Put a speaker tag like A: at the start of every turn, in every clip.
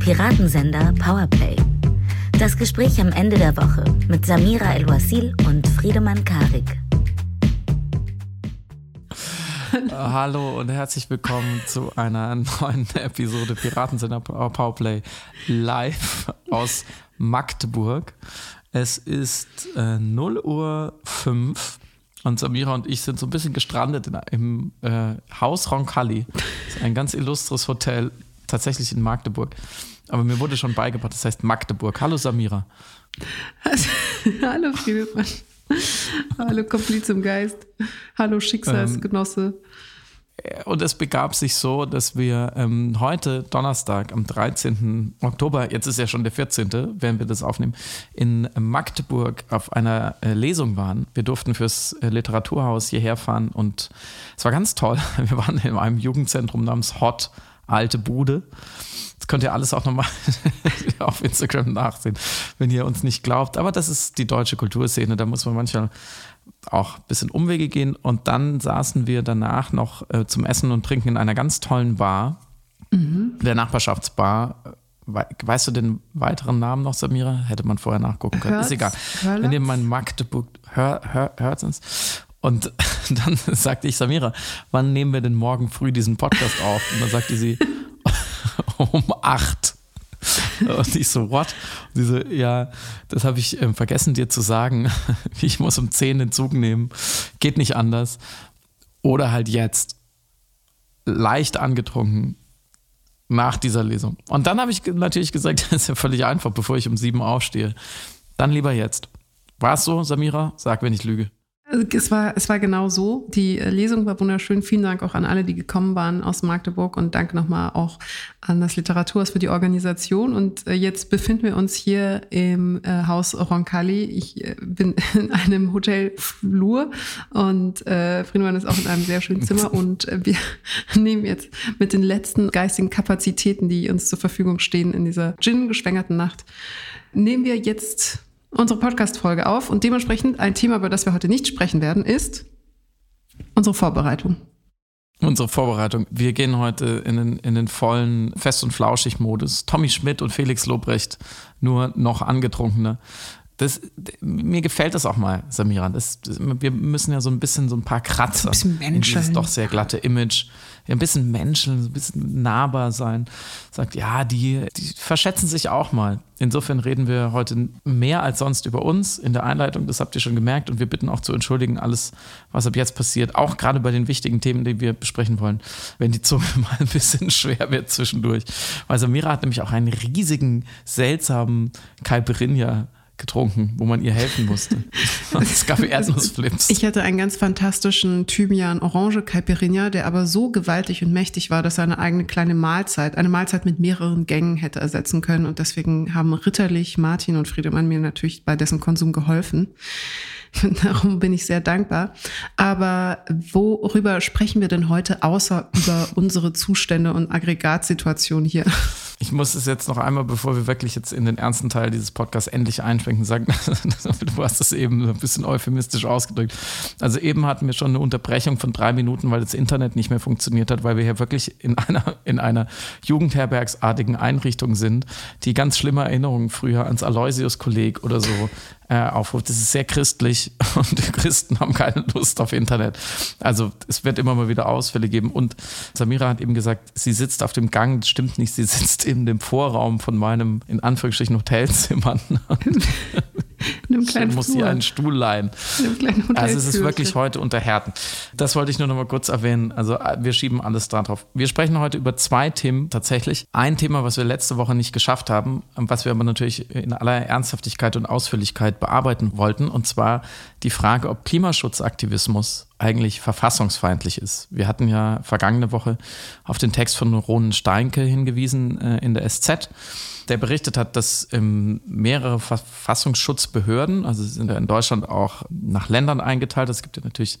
A: Piratensender Powerplay. Das Gespräch am Ende der Woche mit Samira El-Wasil und Friedemann Karik.
B: Hallo und herzlich willkommen zu einer neuen Episode Piratensender Powerplay live aus Magdeburg. Es ist äh, 0 Uhr 5 und Samira und ich sind so ein bisschen gestrandet in, im äh, Haus Roncalli. Das ist ein ganz illustres Hotel, tatsächlich in Magdeburg. Aber mir wurde schon beigebracht, das heißt Magdeburg. Hallo Samira.
C: Hallo Friedemann. Hallo Kompliz im Geist. Hallo Schicksalsgenosse. Ähm,
B: und es begab sich so, dass wir ähm, heute Donnerstag am 13. Oktober, jetzt ist ja schon der 14., werden wir das aufnehmen, in Magdeburg auf einer äh, Lesung waren. Wir durften fürs äh, Literaturhaus hierher fahren und es war ganz toll. Wir waren in einem Jugendzentrum namens Hot Alte Bude. Das könnt ihr alles auch nochmal auf Instagram nachsehen, wenn ihr uns nicht glaubt. Aber das ist die deutsche Kulturszene. Da muss man manchmal auch ein bisschen Umwege gehen. Und dann saßen wir danach noch äh, zum Essen und Trinken in einer ganz tollen Bar, mhm. der Nachbarschaftsbar. Weißt du den weiteren Namen noch, Samira? Hätte man vorher nachgucken können. Hört's, ist egal. Hört's? Wenn ihr mein Magdeburg hör, hör, hört uns. Und dann sagte ich, Samira, wann nehmen wir denn morgen früh diesen Podcast auf? Und dann sagte sie, um acht. Und ich so, what? Und sie so, ja, das habe ich äh, vergessen dir zu sagen. Ich muss um 10 den Zug nehmen. Geht nicht anders. Oder halt jetzt. Leicht angetrunken nach dieser Lesung. Und dann habe ich natürlich gesagt, das ist ja völlig einfach, bevor ich um sieben aufstehe. Dann lieber jetzt. War es so, Samira? Sag, wenn ich lüge.
C: Also es war, es war genau so. Die äh, Lesung war wunderschön. Vielen Dank auch an alle, die gekommen waren aus Magdeburg und danke nochmal auch an das Literaturhaus für die Organisation. Und äh, jetzt befinden wir uns hier im äh, Haus Roncalli. Ich bin in einem Hotelflur und äh, Friedemann ist auch in einem sehr schönen Zimmer und wir nehmen jetzt mit den letzten geistigen Kapazitäten, die uns zur Verfügung stehen in dieser gin-geschwängerten Nacht, nehmen wir jetzt unsere Podcast-Folge auf und dementsprechend ein Thema, über das wir heute nicht sprechen werden, ist unsere Vorbereitung.
B: Unsere Vorbereitung. Wir gehen heute in den, in den vollen Fest- und Flauschig-Modus. Tommy Schmidt und Felix Lobrecht, nur noch angetrunkener. Das, mir gefällt das auch mal, Samira. Das, das, wir müssen ja so ein bisschen so ein paar Kratzer ein bisschen in dieses doch sehr glatte Image ein bisschen Menschen, ein bisschen nahbar sein. Sagt, ja, die, die verschätzen sich auch mal. Insofern reden wir heute mehr als sonst über uns in der Einleitung, das habt ihr schon gemerkt. Und wir bitten auch zu entschuldigen, alles, was ab jetzt passiert, auch gerade bei den wichtigen Themen, die wir besprechen wollen, wenn die Zunge mal ein bisschen schwer wird zwischendurch. Weil Samira hat nämlich auch einen riesigen, seltsamen Caipirinha getrunken, wo man ihr helfen musste. es gab Erdnussflips.
C: Ich hatte einen ganz fantastischen Thymian Orange Caipirinha, der aber so gewaltig und mächtig war, dass er eine eigene kleine Mahlzeit, eine Mahlzeit mit mehreren Gängen hätte ersetzen können. Und deswegen haben ritterlich Martin und Friedemann mir natürlich bei dessen Konsum geholfen. Darum bin ich sehr dankbar. Aber worüber sprechen wir denn heute, außer über unsere Zustände und Aggregatsituation hier?
B: Ich muss es jetzt noch einmal, bevor wir wirklich jetzt in den ernsten Teil dieses Podcasts endlich einschwenken, sagen, du hast es eben ein bisschen euphemistisch ausgedrückt. Also eben hatten wir schon eine Unterbrechung von drei Minuten, weil das Internet nicht mehr funktioniert hat, weil wir hier wirklich in einer, in einer Jugendherbergsartigen Einrichtung sind, die ganz schlimme Erinnerungen früher ans Aloysius-Kolleg oder so äh, aufruft. Das ist sehr christlich und die Christen haben keine Lust auf Internet. Also es wird immer mal wieder Ausfälle geben. Und Samira hat eben gesagt, sie sitzt auf dem Gang. Das stimmt nicht, sie sitzt in dem Vorraum von meinem, in Anführungsstrichen, Hotelzimmer. In einem kleinen muss sie einen Stuhl leihen. Also es ist wirklich heute unter Härten. Das wollte ich nur noch mal kurz erwähnen. Also äh, wir schieben alles darauf. Wir sprechen heute über zwei Themen tatsächlich. Ein Thema, was wir letzte Woche nicht geschafft haben, was wir aber natürlich in aller Ernsthaftigkeit und Ausführlichkeit bearbeiten wollten. Und zwar die Frage, ob Klimaschutzaktivismus eigentlich verfassungsfeindlich ist. Wir hatten ja vergangene Woche auf den Text von Ronen Steinke hingewiesen äh, in der SZ der berichtet hat, dass ähm, mehrere Verfassungsschutzbehörden, also sind ja in Deutschland auch nach Ländern eingeteilt. Es gibt ja natürlich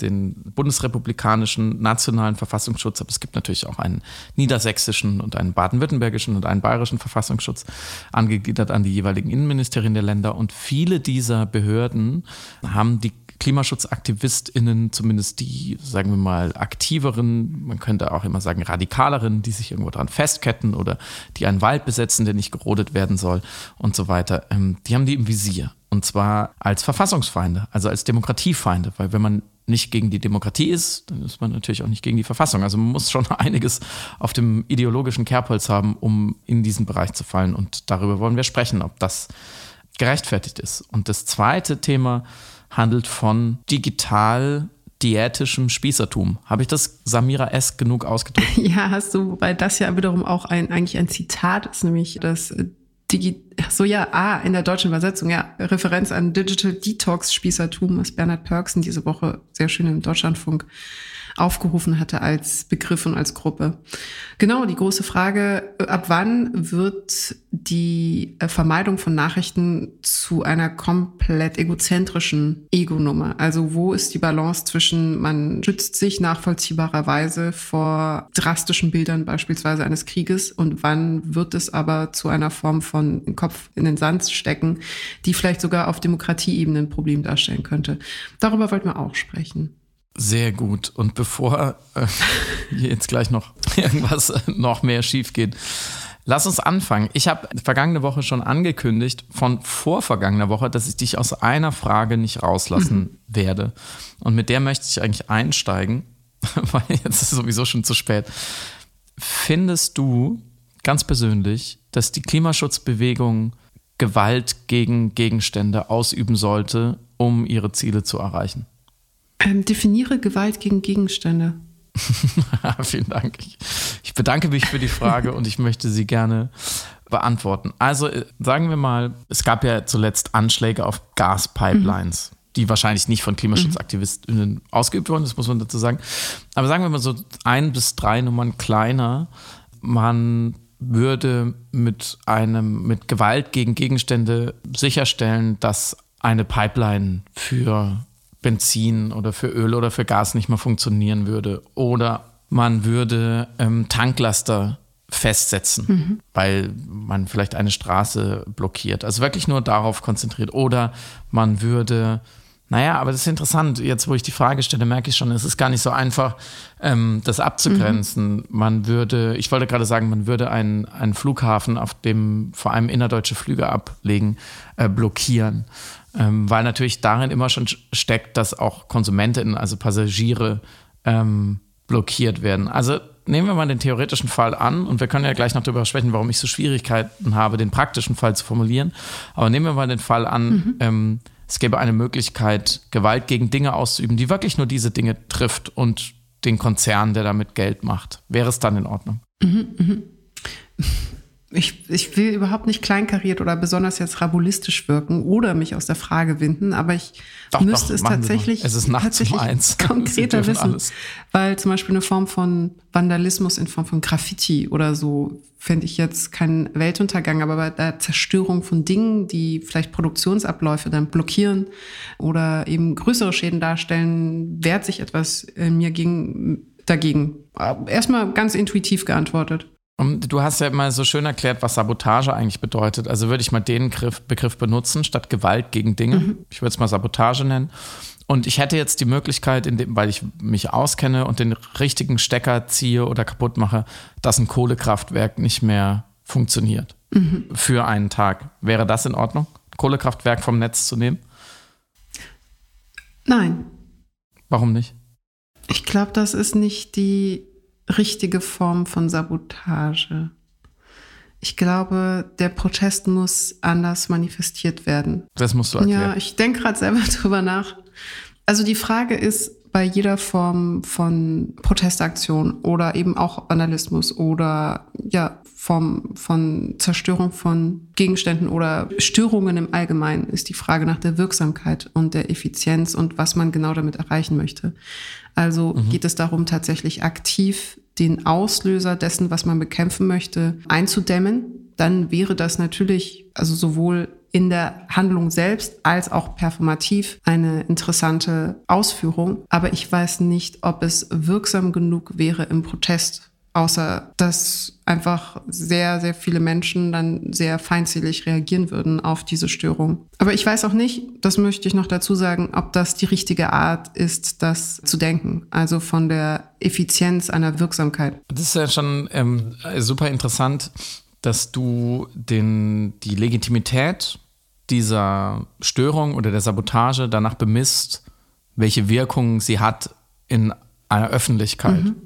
B: den bundesrepublikanischen nationalen Verfassungsschutz, aber es gibt natürlich auch einen niedersächsischen und einen baden-württembergischen und einen bayerischen Verfassungsschutz, angegliedert an die jeweiligen Innenministerien der Länder. Und viele dieser Behörden haben die KlimaschutzaktivistInnen, zumindest die, sagen wir mal, aktiveren, man könnte auch immer sagen radikaleren, die sich irgendwo dran festketten oder die einen Wald besetzen, der nicht gerodet werden soll und so weiter, ähm, die haben die im Visier. Und zwar als Verfassungsfeinde, also als Demokratiefeinde, weil wenn man nicht gegen die Demokratie ist, dann ist man natürlich auch nicht gegen die Verfassung. Also man muss schon einiges auf dem ideologischen Kerbholz haben, um in diesen Bereich zu fallen. Und darüber wollen wir sprechen, ob das gerechtfertigt ist. Und das zweite Thema handelt von digital diätischem Spießertum. Habe ich das Samira-esk genug ausgedrückt?
C: Ja, hast du, weil das ja wiederum auch ein, eigentlich ein Zitat ist, nämlich das Digi so ja, ah, in der deutschen Übersetzung, ja, Referenz an Digital Detox Spießertum, was Bernhard Perksen diese Woche sehr schön im Deutschlandfunk aufgerufen hatte als Begriff und als Gruppe. Genau, die große Frage, ab wann wird die äh, Vermeidung von Nachrichten zu einer komplett egozentrischen Ego-Nummer? Also wo ist die Balance zwischen, man schützt sich nachvollziehbarerweise vor drastischen Bildern beispielsweise eines Krieges und wann wird es aber zu einer Form von Kopf in den Sand stecken, die vielleicht sogar auf Demokratieebene ein Problem darstellen könnte? Darüber wollten wir auch sprechen.
B: Sehr gut. Und bevor äh, jetzt gleich noch irgendwas äh, noch mehr schief geht, lass uns anfangen. Ich habe vergangene Woche schon angekündigt, von vorvergangener Woche, dass ich dich aus einer Frage nicht rauslassen mhm. werde. Und mit der möchte ich eigentlich einsteigen, weil jetzt ist es sowieso schon zu spät. Findest du ganz persönlich, dass die Klimaschutzbewegung Gewalt gegen Gegenstände ausüben sollte, um ihre Ziele zu erreichen?
C: Ähm, definiere Gewalt gegen Gegenstände.
B: Vielen Dank. Ich, bedanke mich für die Frage und ich möchte sie gerne beantworten. Also äh, sagen wir mal, es gab ja zuletzt Anschläge auf Gaspipelines. Mhm. Die wahrscheinlich nicht von KlimaschutzaktivistInnen mhm. ausgeübt wurden, das muss man dazu sagen. Aber sagen wir mal so ein bis drei Nummern kleiner. Man würde mit einem, mit Gewalt gegen Gegenstände sicherstellen, dass eine Pipeline für Benzin oder für Öl oder für Gas nicht mehr funktionieren würde. Oder man würde ähm, Tanklaster festsetzen, mhm. weil man vielleicht eine Straße blockiert. Also wirklich nur darauf konzentriert. Oder man würde, naja, aber das ist interessant, jetzt wo ich die Frage stelle, merke ich schon, es ist gar nicht so einfach, ähm, das abzugrenzen. Mhm. Man würde, ich wollte gerade sagen, man würde einen, einen Flughafen, auf dem vor allem innerdeutsche Flüge ablegen, äh, blockieren. Ähm, weil natürlich darin immer schon steckt, dass auch Konsumentinnen, also Passagiere, ähm, blockiert werden. Also nehmen wir mal den theoretischen Fall an und wir können ja gleich noch darüber sprechen, warum ich so Schwierigkeiten habe, den praktischen Fall zu formulieren. Aber nehmen wir mal den Fall an, mhm. ähm, es gäbe eine Möglichkeit, Gewalt gegen Dinge auszuüben, die wirklich nur diese Dinge trifft und den Konzern, der damit Geld macht. Wäre es dann in Ordnung? Mhm,
C: mh ich, ich will überhaupt nicht kleinkariert oder besonders jetzt rabulistisch wirken oder mich aus der Frage winden, aber ich doch, müsste doch, es tatsächlich,
B: es ist nachts um eins.
C: konkreter wissen. Alles. Weil zum Beispiel eine Form von Vandalismus in Form von Graffiti oder so fände ich jetzt keinen Weltuntergang, aber bei der Zerstörung von Dingen, die vielleicht Produktionsabläufe dann blockieren oder eben größere Schäden darstellen, wehrt sich etwas in mir gegen, dagegen. Erstmal ganz intuitiv geantwortet.
B: Du hast ja mal so schön erklärt, was Sabotage eigentlich bedeutet. Also würde ich mal den Begriff benutzen, statt Gewalt gegen Dinge. Mhm. Ich würde es mal Sabotage nennen. Und ich hätte jetzt die Möglichkeit, dem, weil ich mich auskenne und den richtigen Stecker ziehe oder kaputt mache, dass ein Kohlekraftwerk nicht mehr funktioniert mhm. für einen Tag. Wäre das in Ordnung, Kohlekraftwerk vom Netz zu nehmen?
C: Nein.
B: Warum nicht?
C: Ich glaube, das ist nicht die richtige Form von Sabotage. Ich glaube, der Protest muss anders manifestiert werden.
B: Das musst du erklären.
C: Ja, ich denke gerade selber drüber nach. Also die Frage ist bei jeder Form von Protestaktion oder eben auch Vandalismus oder ja, Form von Zerstörung von Gegenständen oder Störungen im Allgemeinen ist die Frage nach der Wirksamkeit und der Effizienz und was man genau damit erreichen möchte. Also mhm. geht es darum, tatsächlich aktiv den Auslöser dessen, was man bekämpfen möchte, einzudämmen. Dann wäre das natürlich, also sowohl in der Handlung selbst als auch performativ eine interessante Ausführung. Aber ich weiß nicht, ob es wirksam genug wäre im Protest außer dass einfach sehr, sehr viele Menschen dann sehr feindselig reagieren würden auf diese Störung. Aber ich weiß auch nicht, das möchte ich noch dazu sagen, ob das die richtige Art ist, das zu denken. Also von der Effizienz einer Wirksamkeit.
B: Das ist ja schon ähm, super interessant, dass du den, die Legitimität dieser Störung oder der Sabotage danach bemisst, welche Wirkung sie hat in einer Öffentlichkeit. Mhm.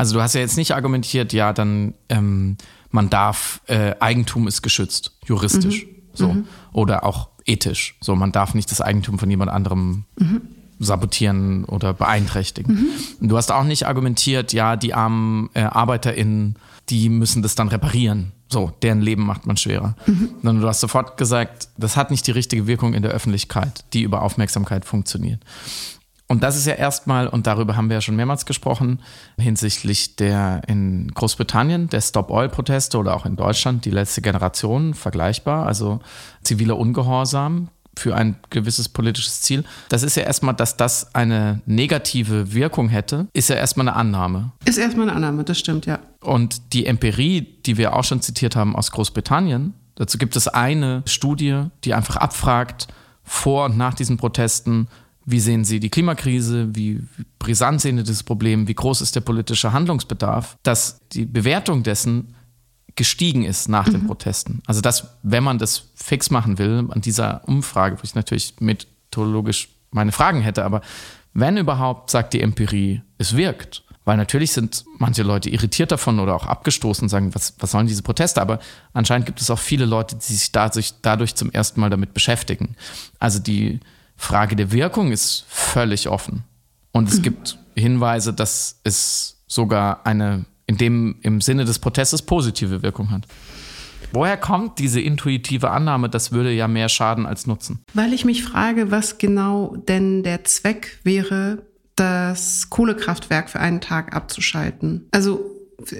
B: Also du hast ja jetzt nicht argumentiert, ja, dann ähm, man darf, äh, Eigentum ist geschützt, juristisch, mhm. so. Mhm. Oder auch ethisch. So, man darf nicht das Eigentum von jemand anderem mhm. sabotieren oder beeinträchtigen. Mhm. Du hast auch nicht argumentiert, ja, die armen äh, ArbeiterInnen, die müssen das dann reparieren. So, deren Leben macht man schwerer. Mhm. Sondern du hast sofort gesagt, das hat nicht die richtige Wirkung in der Öffentlichkeit, die über Aufmerksamkeit funktioniert. Und das ist ja erstmal, und darüber haben wir ja schon mehrmals gesprochen, hinsichtlich der in Großbritannien, der Stop-Oil-Proteste oder auch in Deutschland die letzte Generation vergleichbar, also ziviler Ungehorsam für ein gewisses politisches Ziel. Das ist ja erstmal, dass das eine negative Wirkung hätte, ist ja erstmal eine Annahme.
C: Ist erstmal eine Annahme, das stimmt, ja.
B: Und die Empirie, die wir auch schon zitiert haben aus Großbritannien, dazu gibt es eine Studie, die einfach abfragt, vor und nach diesen Protesten, wie sehen Sie die Klimakrise? Wie brisant sehen Sie das Problem? Wie groß ist der politische Handlungsbedarf? Dass die Bewertung dessen gestiegen ist nach mhm. den Protesten. Also, dass, wenn man das fix machen will, an dieser Umfrage, wo ich natürlich methodologisch meine Fragen hätte, aber wenn überhaupt, sagt die Empirie, es wirkt. Weil natürlich sind manche Leute irritiert davon oder auch abgestoßen und sagen, was, was sollen diese Proteste? Aber anscheinend gibt es auch viele Leute, die sich dadurch, dadurch zum ersten Mal damit beschäftigen. Also die, Frage der Wirkung ist völlig offen. Und es mhm. gibt Hinweise, dass es sogar eine, in dem im Sinne des Protestes positive Wirkung hat. Woher kommt diese intuitive Annahme, das würde ja mehr schaden als nutzen?
C: Weil ich mich frage, was genau denn der Zweck wäre, das Kohlekraftwerk für einen Tag abzuschalten. Also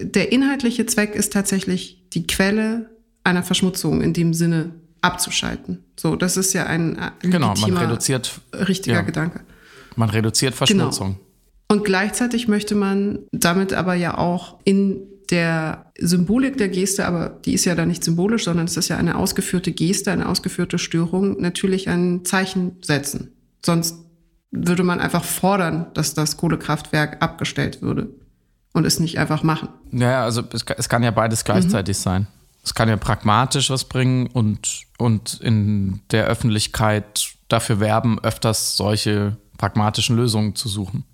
C: der inhaltliche Zweck ist tatsächlich die Quelle einer Verschmutzung in dem Sinne abzuschalten. So, das ist ja ein
B: genau, man reduziert
C: richtiger ja, Gedanke.
B: Man reduziert Verschmutzung. Genau.
C: Und gleichzeitig möchte man damit aber ja auch in der Symbolik der Geste, aber die ist ja da nicht symbolisch, sondern es ist ja eine ausgeführte Geste, eine ausgeführte Störung, natürlich ein Zeichen setzen. Sonst würde man einfach fordern, dass das Kohlekraftwerk abgestellt würde und es nicht einfach machen.
B: Ja, also es, es kann ja beides gleichzeitig mhm. sein es kann ja pragmatisch was bringen und, und in der Öffentlichkeit dafür werben, öfters solche pragmatischen Lösungen zu suchen.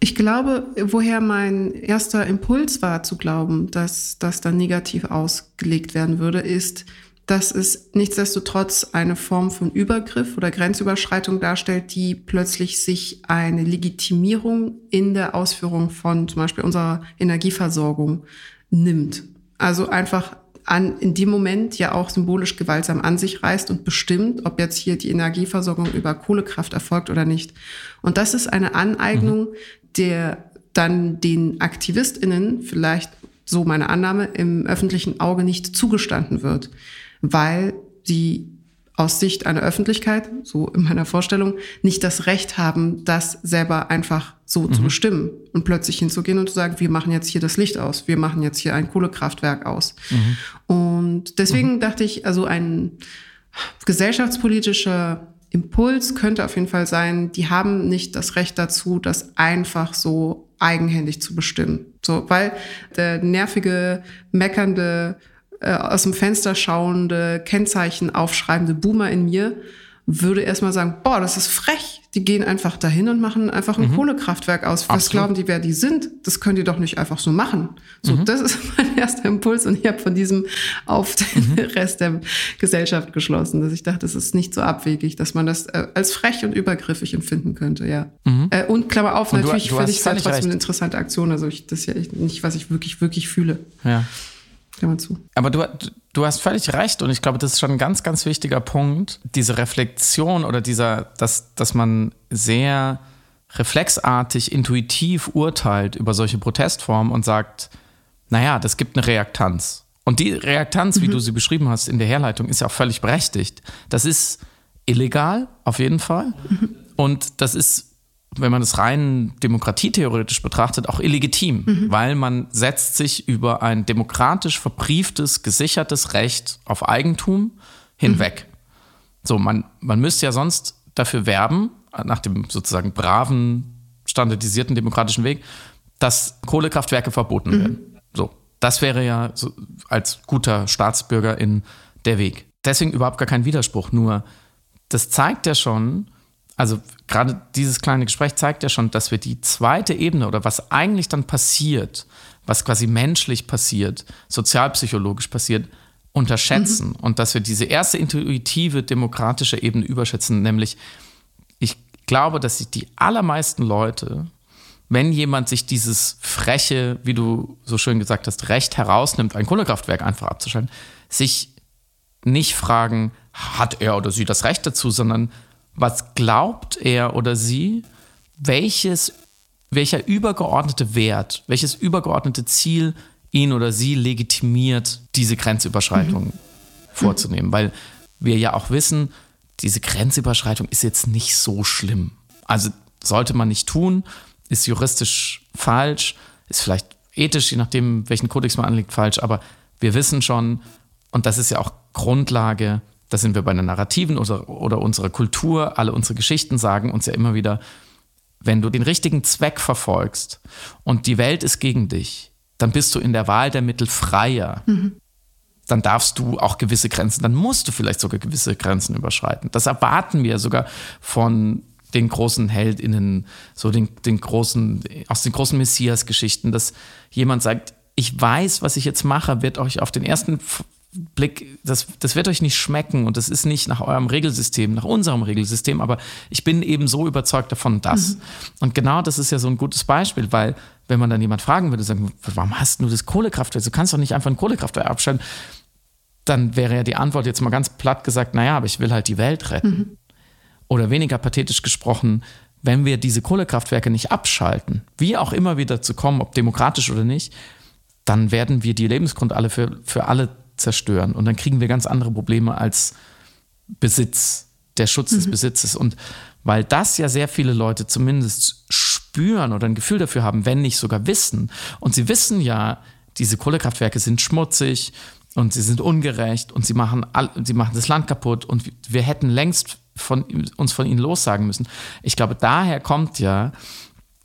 C: Ich glaube, woher mein erster Impuls war zu glauben, dass das dann negativ ausgelegt werden würde, ist, dass es nichtsdestotrotz eine Form von Übergriff oder Grenzüberschreitung darstellt, die plötzlich sich eine Legitimierung in der Ausführung von zum Beispiel unserer Energieversorgung nimmt. Also einfach an, in dem Moment ja auch symbolisch gewaltsam an sich reißt und bestimmt, ob jetzt hier die Energieversorgung über Kohlekraft erfolgt oder nicht. Und das ist eine Aneignung, mhm. der dann den AktivistInnen vielleicht, so meine Annahme, im öffentlichen Auge nicht zugestanden wird, weil sie aus Sicht einer Öffentlichkeit, so in meiner Vorstellung, nicht das Recht haben, das selber einfach so mhm. zu bestimmen und plötzlich hinzugehen und zu sagen, wir machen jetzt hier das Licht aus, wir machen jetzt hier ein Kohlekraftwerk aus. Mhm. Und deswegen mhm. dachte ich, also ein gesellschaftspolitischer Impuls könnte auf jeden Fall sein, die haben nicht das Recht dazu, das einfach so eigenhändig zu bestimmen. So, weil der nervige, meckernde äh, aus dem Fenster schauende, Kennzeichen aufschreibende Boomer in mir würde erstmal sagen, boah, das ist frech. Die gehen einfach dahin und machen einfach ein mhm. Kohlekraftwerk aus. Was Absolut. glauben die, wer die sind? Das können die doch nicht einfach so machen. So, mhm. das ist mein erster Impuls und ich habe von diesem auf den mhm. Rest der Gesellschaft geschlossen, dass ich dachte, das ist nicht so abwegig, dass man das äh, als frech und übergriffig empfinden könnte, ja. Mhm. Äh, und Klammer auf, und natürlich finde ich es halt trotzdem recht. eine interessante Aktion. Also ich, das ist ja nicht, was ich wirklich, wirklich fühle.
B: Ja. Klammer zu. Aber du, du hast völlig recht und ich glaube, das ist schon ein ganz, ganz wichtiger Punkt. Diese Reflexion oder dieser, dass, dass man sehr reflexartig, intuitiv urteilt über solche Protestformen und sagt, naja, das gibt eine Reaktanz. Und die Reaktanz, wie mhm. du sie beschrieben hast in der Herleitung, ist ja auch völlig berechtigt. Das ist illegal, auf jeden Fall. Mhm. Und das ist wenn man es rein demokratietheoretisch betrachtet, auch illegitim, mhm. weil man setzt sich über ein demokratisch verbrieftes, gesichertes Recht auf Eigentum hinweg. Mhm. So, man, man müsste ja sonst dafür werben, nach dem sozusagen braven, standardisierten demokratischen Weg, dass Kohlekraftwerke verboten mhm. werden. So, das wäre ja so als guter Staatsbürger in der Weg. Deswegen überhaupt gar kein Widerspruch, nur das zeigt ja schon, also gerade dieses kleine Gespräch zeigt ja schon, dass wir die zweite Ebene oder was eigentlich dann passiert, was quasi menschlich passiert, sozialpsychologisch passiert, unterschätzen mhm. und dass wir diese erste intuitive demokratische Ebene überschätzen, nämlich ich glaube, dass sich die allermeisten Leute, wenn jemand sich dieses freche, wie du so schön gesagt hast, Recht herausnimmt, ein Kohlekraftwerk einfach abzuschalten, sich nicht fragen, hat er oder sie das Recht dazu, sondern was glaubt er oder sie, welches, welcher übergeordnete Wert, welches übergeordnete Ziel ihn oder sie legitimiert, diese Grenzüberschreitung mhm. vorzunehmen. Weil wir ja auch wissen, diese Grenzüberschreitung ist jetzt nicht so schlimm. Also sollte man nicht tun, ist juristisch falsch, ist vielleicht ethisch, je nachdem, welchen Kodex man anlegt, falsch, aber wir wissen schon, und das ist ja auch Grundlage da sind wir bei den Narrativen oder, oder unserer Kultur, alle unsere Geschichten sagen uns ja immer wieder, wenn du den richtigen Zweck verfolgst und die Welt ist gegen dich, dann bist du in der Wahl der Mittel freier. Mhm. Dann darfst du auch gewisse Grenzen, dann musst du vielleicht sogar gewisse Grenzen überschreiten. Das erwarten wir sogar von den großen HeldInnen, so den, den großen, aus den großen Messias-Geschichten, dass jemand sagt, ich weiß, was ich jetzt mache, wird euch auf den ersten Blick, das, das wird euch nicht schmecken und das ist nicht nach eurem Regelsystem, nach unserem Regelsystem, aber ich bin eben so überzeugt davon, dass. Mhm. Und genau das ist ja so ein gutes Beispiel, weil wenn man dann jemand fragen würde, sagen, warum hast du das Kohlekraftwerk? Du kannst doch nicht einfach ein Kohlekraftwerk abstellen. Dann wäre ja die Antwort jetzt mal ganz platt gesagt, naja, aber ich will halt die Welt retten. Mhm. Oder weniger pathetisch gesprochen, wenn wir diese Kohlekraftwerke nicht abschalten, wie auch immer wieder zu kommen, ob demokratisch oder nicht, dann werden wir die Lebensgrundlage für, für alle zerstören. Und dann kriegen wir ganz andere Probleme als Besitz, der Schutz mhm. des Besitzes. Und weil das ja sehr viele Leute zumindest spüren oder ein Gefühl dafür haben, wenn nicht sogar wissen. Und sie wissen ja, diese Kohlekraftwerke sind schmutzig und sie sind ungerecht und sie machen, all, sie machen das Land kaputt und wir hätten längst von, uns von ihnen lossagen müssen. Ich glaube, daher kommt ja,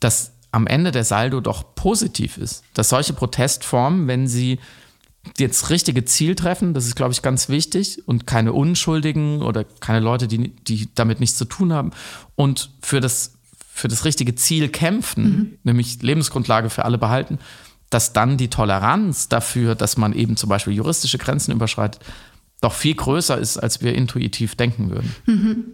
B: dass am Ende der Saldo doch positiv ist, dass solche Protestformen, wenn sie jetzt richtige Ziel treffen, das ist, glaube ich, ganz wichtig und keine Unschuldigen oder keine Leute, die, die damit nichts zu tun haben und für das, für das richtige Ziel kämpfen, mhm. nämlich Lebensgrundlage für alle behalten, dass dann die Toleranz dafür, dass man eben zum Beispiel juristische Grenzen überschreitet, doch viel größer ist, als wir intuitiv denken würden.
C: Mhm.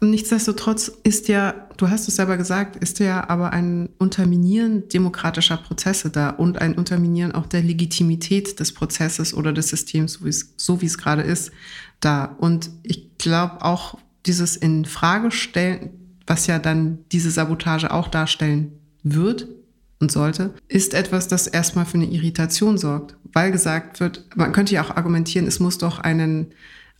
C: Nichtsdestotrotz ist ja, du hast es selber gesagt, ist ja aber ein Unterminieren demokratischer Prozesse da und ein Unterminieren auch der Legitimität des Prozesses oder des Systems, so wie es, so wie es gerade ist, da. Und ich glaube auch dieses in Frage stellen, was ja dann diese Sabotage auch darstellen wird und sollte, ist etwas, das erstmal für eine Irritation sorgt, weil gesagt wird, man könnte ja auch argumentieren, es muss doch einen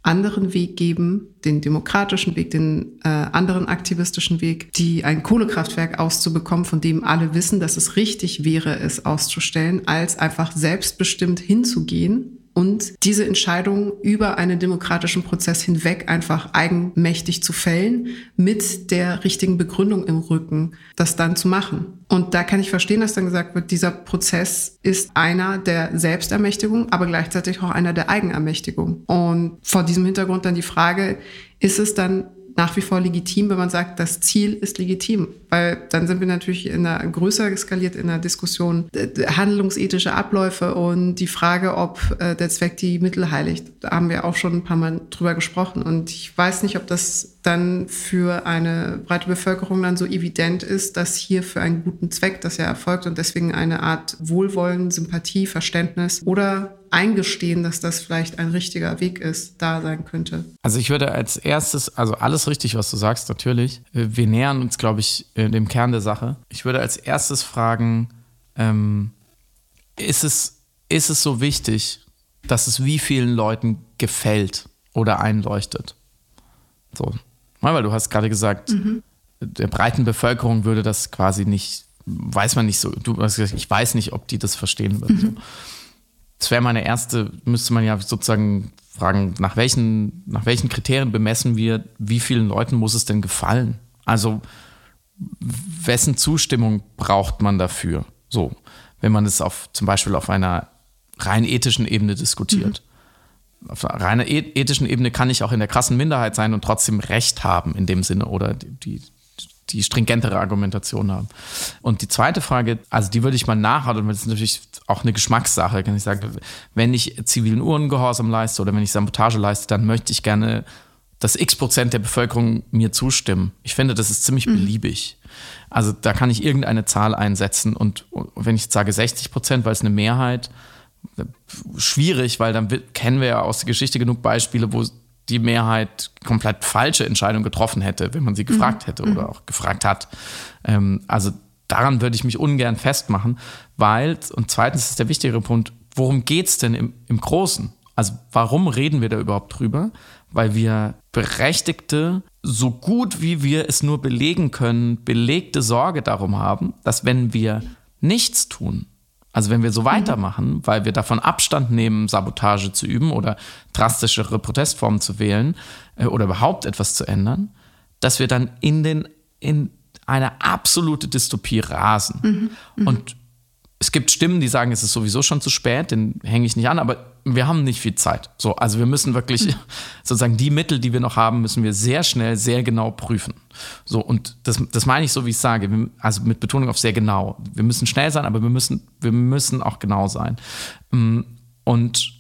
C: anderen Weg geben, den demokratischen Weg, den äh, anderen aktivistischen Weg, die ein Kohlekraftwerk auszubekommen, von dem alle wissen, dass es richtig wäre, es auszustellen, als einfach selbstbestimmt hinzugehen und diese Entscheidung über einen demokratischen Prozess hinweg einfach eigenmächtig zu fällen, mit der richtigen Begründung im Rücken, das dann zu machen. Und da kann ich verstehen, dass dann gesagt wird, dieser Prozess ist einer der Selbstermächtigung, aber gleichzeitig auch einer der Eigenermächtigung. Und vor diesem Hintergrund dann die Frage, ist es dann nach wie vor legitim, wenn man sagt, das Ziel ist legitim. Weil dann sind wir natürlich in einer größer skaliert in einer Diskussion handlungsethische Abläufe und die Frage, ob äh, der Zweck die Mittel heiligt. Da haben wir auch schon ein paar Mal drüber gesprochen. Und ich weiß nicht, ob das dann für eine breite Bevölkerung dann so evident ist, dass hier für einen guten Zweck das ja erfolgt und deswegen eine Art Wohlwollen, Sympathie, Verständnis oder eingestehen, dass das vielleicht ein richtiger Weg ist, da sein könnte.
B: Also ich würde als erstes, also alles richtig, was du sagst, natürlich. Wir nähern uns, glaube ich, dem Kern der Sache. Ich würde als erstes fragen, ähm, ist, es, ist es so wichtig, dass es wie vielen Leuten gefällt oder einleuchtet? So. Weil du hast gerade gesagt, mhm. der breiten Bevölkerung würde das quasi nicht, weiß man nicht so, du hast gesagt, ich weiß nicht, ob die das verstehen würden. Mhm. Das wäre meine erste, müsste man ja sozusagen fragen, nach welchen, nach welchen Kriterien bemessen wir, wie vielen Leuten muss es denn gefallen? Also, wessen Zustimmung braucht man dafür? So, wenn man es auf, zum Beispiel auf einer rein ethischen Ebene diskutiert. Mhm. Auf einer rein ethischen Ebene kann ich auch in der krassen Minderheit sein und trotzdem Recht haben in dem Sinne oder die, die die stringentere Argumentation haben. Und die zweite Frage, also die würde ich mal nachhalten, das ist natürlich auch eine Geschmackssache, kann ich sagen, wenn ich zivilen Uhrengehorsam leiste oder wenn ich Sabotage leiste, dann möchte ich gerne, dass x Prozent der Bevölkerung mir zustimmen. Ich finde, das ist ziemlich mhm. beliebig. Also da kann ich irgendeine Zahl einsetzen und wenn ich jetzt sage 60 Prozent, weil es eine Mehrheit, schwierig, weil dann kennen wir ja aus der Geschichte genug Beispiele, wo die Mehrheit komplett falsche Entscheidung getroffen hätte, wenn man sie gefragt hätte mhm. oder auch gefragt hat. Ähm, also daran würde ich mich ungern festmachen, weil, und zweitens ist der wichtigere Punkt, worum geht es denn im, im Großen? Also warum reden wir da überhaupt drüber? Weil wir berechtigte, so gut wie wir es nur belegen können, belegte Sorge darum haben, dass wenn wir nichts tun, also wenn wir so weitermachen, mhm. weil wir davon Abstand nehmen, Sabotage zu üben oder drastischere Protestformen zu wählen äh, oder überhaupt etwas zu ändern, dass wir dann in, den, in eine absolute Dystopie rasen. Mhm. Mhm. Und es gibt Stimmen, die sagen, es ist sowieso schon zu spät, den hänge ich nicht an, aber wir haben nicht viel Zeit. So, also wir müssen wirklich mhm. sozusagen die Mittel, die wir noch haben, müssen wir sehr schnell, sehr genau prüfen. So, und das, das meine ich so, wie ich sage, also mit Betonung auf sehr genau. Wir müssen schnell sein, aber wir müssen, wir müssen auch genau sein. Mm, und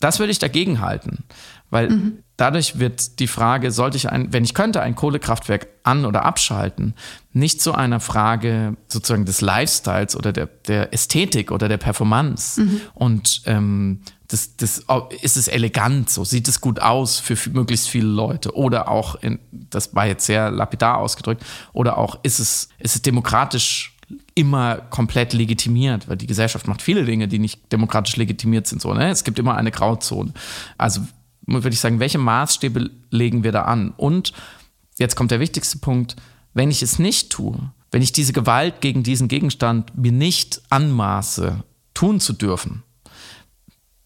B: das würde ich dagegen halten, weil mhm. Dadurch wird die Frage, sollte ich ein, wenn ich könnte, ein Kohlekraftwerk an- oder abschalten, nicht zu einer Frage sozusagen des Lifestyles oder der, der Ästhetik oder der Performance. Mhm. Und ähm, das, das, ist es elegant, so sieht es gut aus für möglichst viele Leute. Oder auch, in, das war jetzt sehr lapidar ausgedrückt, oder auch ist es, ist es demokratisch immer komplett legitimiert, weil die Gesellschaft macht viele Dinge, die nicht demokratisch legitimiert sind. So, ne? Es gibt immer eine Grauzone. Also würde ich sagen, welche Maßstäbe legen wir da an? Und jetzt kommt der wichtigste Punkt, wenn ich es nicht tue, wenn ich diese Gewalt gegen diesen Gegenstand mir nicht anmaße, tun zu dürfen,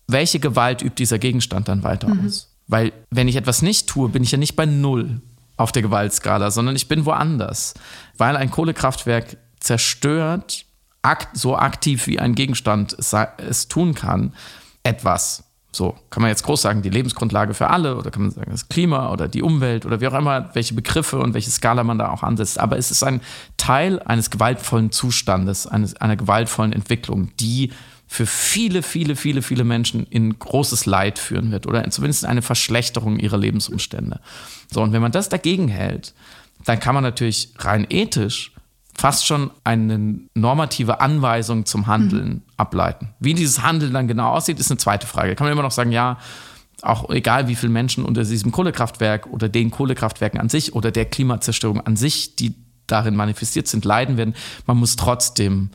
B: welche Gewalt übt dieser Gegenstand dann weiter mhm. aus? Weil wenn ich etwas nicht tue, bin ich ja nicht bei Null auf der Gewaltskala, sondern ich bin woanders. Weil ein Kohlekraftwerk zerstört, so aktiv wie ein Gegenstand es tun kann, etwas. So, kann man jetzt groß sagen, die Lebensgrundlage für alle oder kann man sagen, das Klima oder die Umwelt oder wie auch immer, welche Begriffe und welche Skala man da auch ansetzt. Aber es ist ein Teil eines gewaltvollen Zustandes, eines, einer gewaltvollen Entwicklung, die für viele, viele, viele, viele Menschen in großes Leid führen wird oder zumindest eine Verschlechterung ihrer Lebensumstände. So, und wenn man das dagegen hält, dann kann man natürlich rein ethisch fast schon eine normative Anweisung zum Handeln mhm. ableiten. Wie dieses Handeln dann genau aussieht, ist eine zweite Frage. Kann man immer noch sagen, ja, auch egal wie viele Menschen unter diesem Kohlekraftwerk oder den Kohlekraftwerken an sich oder der Klimazerstörung an sich, die darin manifestiert sind, leiden werden, man muss trotzdem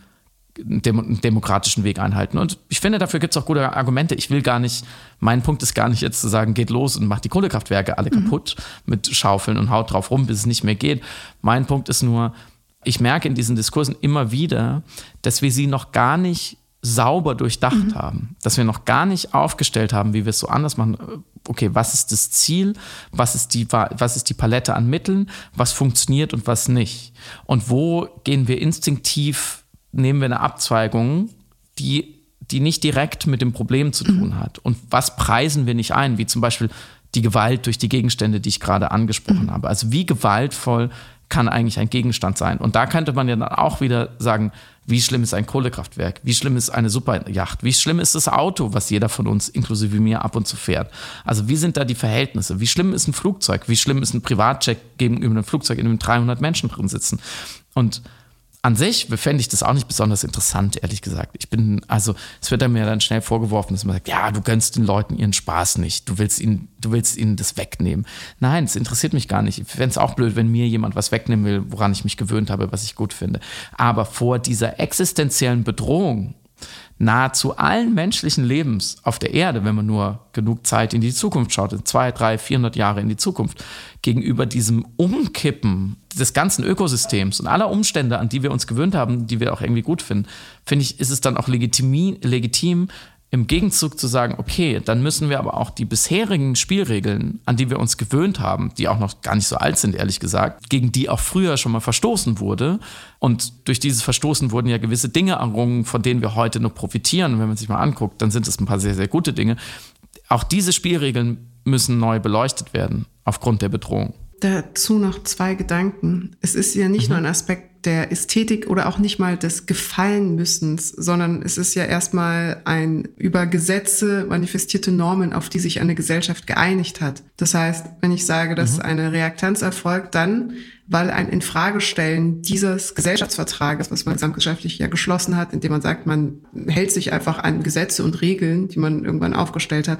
B: einen demokratischen Weg einhalten. Und ich finde, dafür gibt es auch gute Argumente. Ich will gar nicht, mein Punkt ist gar nicht jetzt zu sagen, geht los und macht die Kohlekraftwerke alle mhm. kaputt mit Schaufeln und haut drauf rum, bis es nicht mehr geht. Mein Punkt ist nur, ich merke in diesen Diskursen immer wieder, dass wir sie noch gar nicht sauber durchdacht mhm. haben, dass wir noch gar nicht aufgestellt haben, wie wir es so anders machen. Okay, was ist das Ziel? Was ist die, was ist die Palette an Mitteln? Was funktioniert und was nicht? Und wo gehen wir instinktiv nehmen wir eine Abzweigung, die, die nicht direkt mit dem Problem zu tun hat. Und was preisen wir nicht ein, wie zum Beispiel die Gewalt durch die Gegenstände, die ich gerade angesprochen mhm. habe. Also wie gewaltvoll kann eigentlich ein Gegenstand sein? Und da könnte man ja dann auch wieder sagen, wie schlimm ist ein Kohlekraftwerk? Wie schlimm ist eine Superjacht? Wie schlimm ist das Auto, was jeder von uns, inklusive mir, ab und zu fährt? Also wie sind da die Verhältnisse? Wie schlimm ist ein Flugzeug? Wie schlimm ist ein Privatcheck gegenüber einem Flugzeug, in dem 300 Menschen drin sitzen? Und an sich fände ich das auch nicht besonders interessant, ehrlich gesagt. Ich bin, also, es wird mir dann schnell vorgeworfen, dass man sagt, ja, du gönnst den Leuten ihren Spaß nicht. Du willst ihnen, du willst ihnen das wegnehmen. Nein, es interessiert mich gar nicht. Ich fände es auch blöd, wenn mir jemand was wegnehmen will, woran ich mich gewöhnt habe, was ich gut finde. Aber vor dieser existenziellen Bedrohung nahezu allen menschlichen Lebens auf der Erde, wenn man nur genug Zeit in die Zukunft schaut, in zwei, drei, vierhundert Jahre in die Zukunft, gegenüber diesem Umkippen des ganzen Ökosystems und aller Umstände, an die wir uns gewöhnt haben, die wir auch irgendwie gut finden, finde ich, ist es dann auch legitim, legitim im Gegenzug zu sagen, okay, dann müssen wir aber auch die bisherigen Spielregeln, an die wir uns gewöhnt haben, die auch noch gar nicht so alt sind, ehrlich gesagt, gegen die auch früher schon mal verstoßen wurde. Und durch dieses Verstoßen wurden ja gewisse Dinge errungen, von denen wir heute nur profitieren. Und wenn man sich mal anguckt, dann sind es ein paar sehr, sehr gute Dinge. Auch diese Spielregeln müssen neu beleuchtet werden aufgrund der Bedrohung.
C: Dazu noch zwei Gedanken. Es ist ja nicht mhm. nur ein Aspekt der Ästhetik oder auch nicht mal des Gefallenmüssens, sondern es ist ja erstmal ein über Gesetze manifestierte Normen, auf die sich eine Gesellschaft geeinigt hat. Das heißt, wenn ich sage, dass mhm. eine Reaktanz erfolgt, dann weil ein Infragestellen dieses Gesellschaftsvertrages, was man gesamtgesellschaftlich ja geschlossen hat, indem man sagt, man hält sich einfach an Gesetze und Regeln, die man irgendwann aufgestellt hat,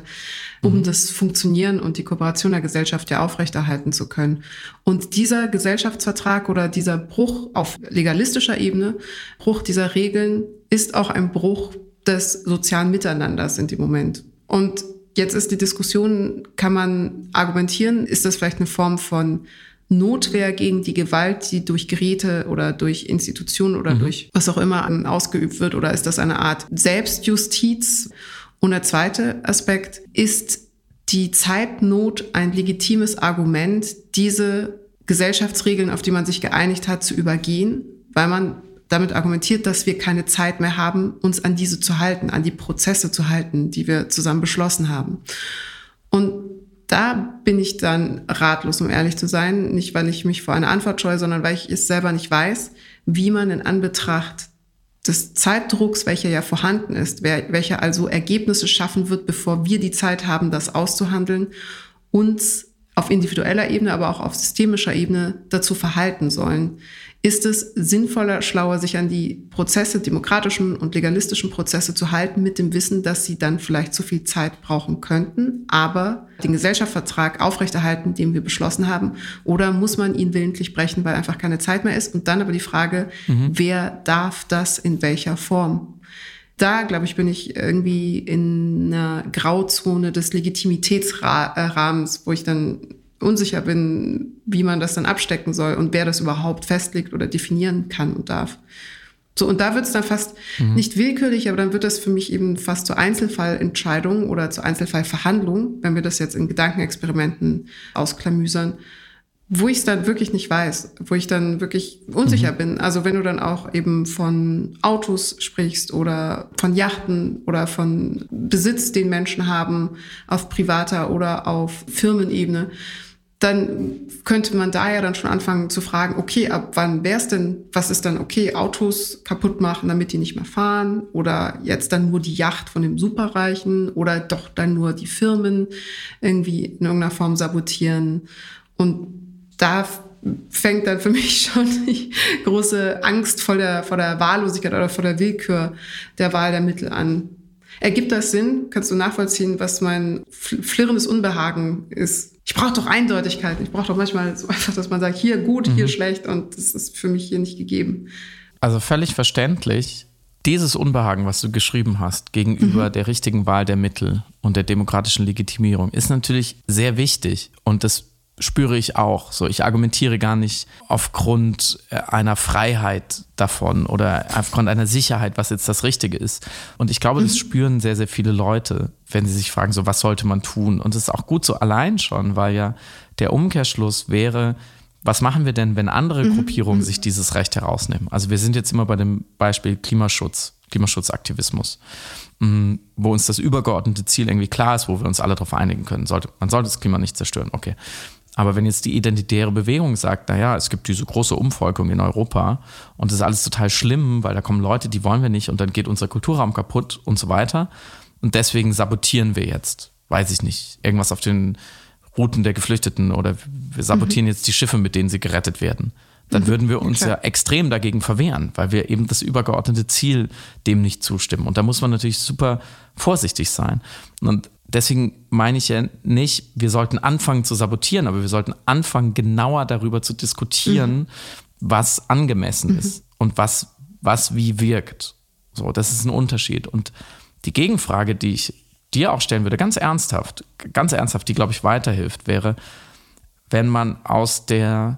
C: um mhm. das Funktionieren und die Kooperation der Gesellschaft ja aufrechterhalten zu können. Und dieser Gesellschaftsvertrag oder dieser Bruch auf legalistischer Ebene, Bruch dieser Regeln, ist auch ein Bruch des sozialen Miteinanders in dem Moment. Und jetzt ist die Diskussion, kann man argumentieren, ist das vielleicht eine Form von Notwehr gegen die Gewalt, die durch Geräte oder durch Institutionen oder mhm. durch was auch immer ausgeübt wird? Oder ist das eine Art Selbstjustiz? Und der zweite Aspekt ist die Zeitnot ein legitimes Argument, diese Gesellschaftsregeln, auf die man sich geeinigt hat, zu übergehen, weil man damit argumentiert, dass wir keine Zeit mehr haben, uns an diese zu halten, an die Prozesse zu halten, die wir zusammen beschlossen haben. Und da bin ich dann ratlos, um ehrlich zu sein. Nicht, weil ich mich vor einer Antwort scheue, sondern weil ich es selber nicht weiß, wie man in Anbetracht des Zeitdrucks, welcher ja vorhanden ist, welcher also Ergebnisse schaffen wird, bevor wir die Zeit haben, das auszuhandeln, uns auf individueller Ebene, aber auch auf systemischer Ebene dazu verhalten sollen ist es sinnvoller, schlauer, sich an die Prozesse, demokratischen und legalistischen Prozesse zu halten, mit dem Wissen, dass sie dann vielleicht zu viel Zeit brauchen könnten, aber den Gesellschaftsvertrag aufrechterhalten, den wir beschlossen haben, oder muss man ihn willentlich brechen, weil einfach keine Zeit mehr ist? Und dann aber die Frage, mhm. wer darf das in welcher Form? Da, glaube ich, bin ich irgendwie in einer Grauzone des Legitimitätsrahmens, wo ich dann unsicher bin, wie man das dann abstecken soll und wer das überhaupt festlegt oder definieren kann und darf. So, und da wird es dann fast mhm. nicht willkürlich, aber dann wird das für mich eben fast zur Einzelfallentscheidung oder zur Einzelfallverhandlung, wenn wir das jetzt in Gedankenexperimenten ausklamüsern, wo ich es dann wirklich nicht weiß, wo ich dann wirklich unsicher mhm. bin. Also wenn du dann auch eben von Autos sprichst oder von Yachten oder von Besitz, den Menschen haben auf privater oder auf Firmenebene, dann könnte man da ja dann schon anfangen zu fragen, okay, ab wann wäre es denn, was ist dann okay, Autos kaputt machen, damit die nicht mehr fahren oder jetzt dann nur die Yacht von dem Superreichen oder doch dann nur die Firmen irgendwie in irgendeiner Form sabotieren. Und da fängt dann für mich schon die große Angst vor der, vor der Wahllosigkeit oder vor der Willkür der Wahl der Mittel an. Ergibt das Sinn? Kannst du nachvollziehen, was mein flirrendes Unbehagen ist? Ich brauche doch Eindeutigkeit. Ich brauche doch manchmal so einfach, dass man sagt, hier gut, hier mhm. schlecht und das ist für mich hier nicht gegeben.
B: Also völlig verständlich. Dieses Unbehagen, was du geschrieben hast, gegenüber mhm. der richtigen Wahl der Mittel und der demokratischen Legitimierung, ist natürlich sehr wichtig. Und das spüre ich auch. So, ich argumentiere gar nicht aufgrund äh, einer Freiheit davon oder aufgrund einer Sicherheit, was jetzt das Richtige ist. Und ich glaube, das mhm. spüren sehr, sehr viele Leute, wenn sie sich fragen, so was sollte man tun? Und es ist auch gut so allein schon, weil ja der Umkehrschluss wäre, was machen wir denn, wenn andere mhm. Gruppierungen mhm. sich dieses Recht herausnehmen? Also wir sind jetzt immer bei dem Beispiel Klimaschutz, Klimaschutzaktivismus, mm, wo uns das übergeordnete Ziel irgendwie klar ist, wo wir uns alle darauf einigen können. Sollte, man sollte das Klima nicht zerstören, okay. Aber wenn jetzt die identitäre Bewegung sagt, naja, es gibt diese große Umvolkung in Europa und das ist alles total schlimm, weil da kommen Leute, die wollen wir nicht und dann geht unser Kulturraum kaputt und so weiter. Und deswegen sabotieren wir jetzt, weiß ich nicht, irgendwas auf den Routen der Geflüchteten oder wir sabotieren mhm. jetzt die Schiffe, mit denen sie gerettet werden. Dann mhm. würden wir uns okay. ja extrem dagegen verwehren, weil wir eben das übergeordnete Ziel dem nicht zustimmen. Und da muss man natürlich super vorsichtig sein. Und deswegen meine ich ja nicht, wir sollten anfangen zu sabotieren, aber wir sollten anfangen, genauer darüber zu diskutieren, mhm. was angemessen mhm. ist und was, was wie wirkt. So, das ist ein Unterschied. Und die Gegenfrage, die ich dir auch stellen würde, ganz ernsthaft, ganz ernsthaft, die, glaube ich, weiterhilft, wäre, wenn man aus der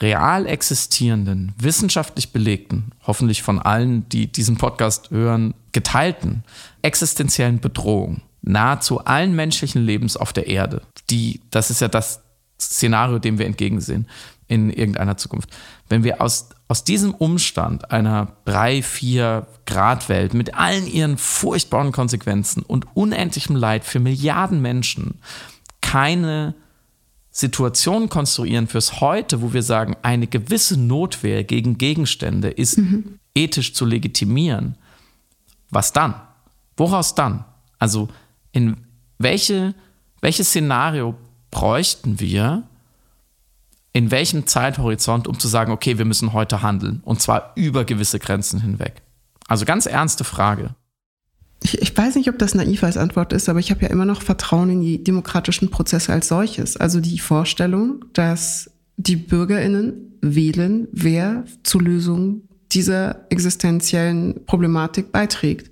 B: real existierenden, wissenschaftlich belegten, hoffentlich von allen, die diesen Podcast hören, geteilten existenziellen Bedrohung nahezu allen menschlichen Lebens auf der Erde, die, das ist ja das Szenario, dem wir entgegensehen in irgendeiner Zukunft. Wenn wir aus, aus diesem Umstand einer 3, 4 Grad Welt mit allen ihren furchtbaren Konsequenzen und unendlichem Leid für Milliarden Menschen keine Situation konstruieren fürs Heute, wo wir sagen, eine gewisse Notwehr gegen Gegenstände ist mhm. ethisch zu legitimieren, was dann? Woraus dann? Also in welche, welches Szenario bräuchten wir, in welchem Zeithorizont, um zu sagen, okay, wir müssen heute handeln und zwar über gewisse Grenzen hinweg? Also ganz ernste Frage
C: ich, ich weiß nicht, ob das naiv als Antwort ist, aber ich habe ja immer noch Vertrauen in die demokratischen Prozesse als solches. Also die Vorstellung, dass die BürgerInnen wählen, wer zur Lösung dieser existenziellen Problematik beiträgt.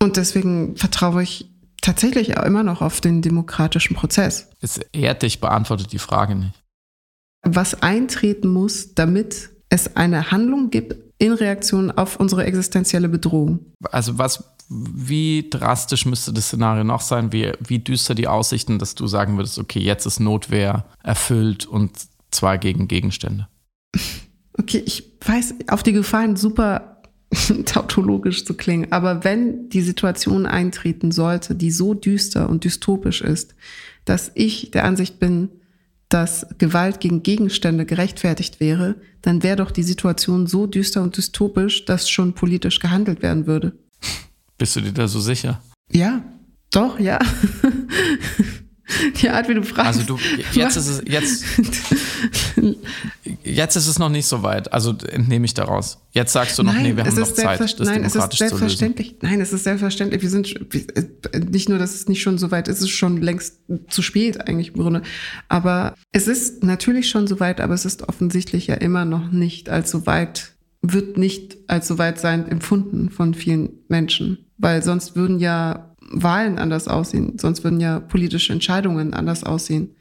C: Und deswegen vertraue ich tatsächlich auch immer noch auf den demokratischen Prozess.
B: Es ehrt dich, beantwortet die Frage nicht.
C: Was eintreten muss, damit es eine Handlung gibt in Reaktion auf unsere existenzielle Bedrohung.
B: Also was, wie drastisch müsste das Szenario noch sein? Wie, wie düster die Aussichten, dass du sagen würdest, okay, jetzt ist Notwehr erfüllt und zwar gegen Gegenstände?
C: Okay, ich weiß, auf die Gefahren super tautologisch zu klingen, aber wenn die Situation eintreten sollte, die so düster und dystopisch ist, dass ich der Ansicht bin, dass Gewalt gegen Gegenstände gerechtfertigt wäre, dann wäre doch die Situation so düster und dystopisch, dass schon politisch gehandelt werden würde.
B: Bist du dir da so sicher?
C: Ja, doch, ja. Die Art, wie du fragst.
B: Also du, jetzt ist es, jetzt, jetzt ist es noch nicht so weit. Also entnehme ich daraus. Jetzt sagst du noch,
C: nein,
B: nee, wir haben noch Zeit, das
C: nein, es ist selbstverständlich. Nein, es ist selbstverständlich. Wir sind nicht nur, dass es nicht schon so weit ist, es ist schon längst zu spät eigentlich im Grunde. Aber es ist natürlich schon so weit, aber es ist offensichtlich ja immer noch nicht als so weit, wird nicht als so weit sein empfunden von vielen Menschen. Weil sonst würden ja Wahlen anders aussehen, sonst würden ja politische Entscheidungen anders aussehen.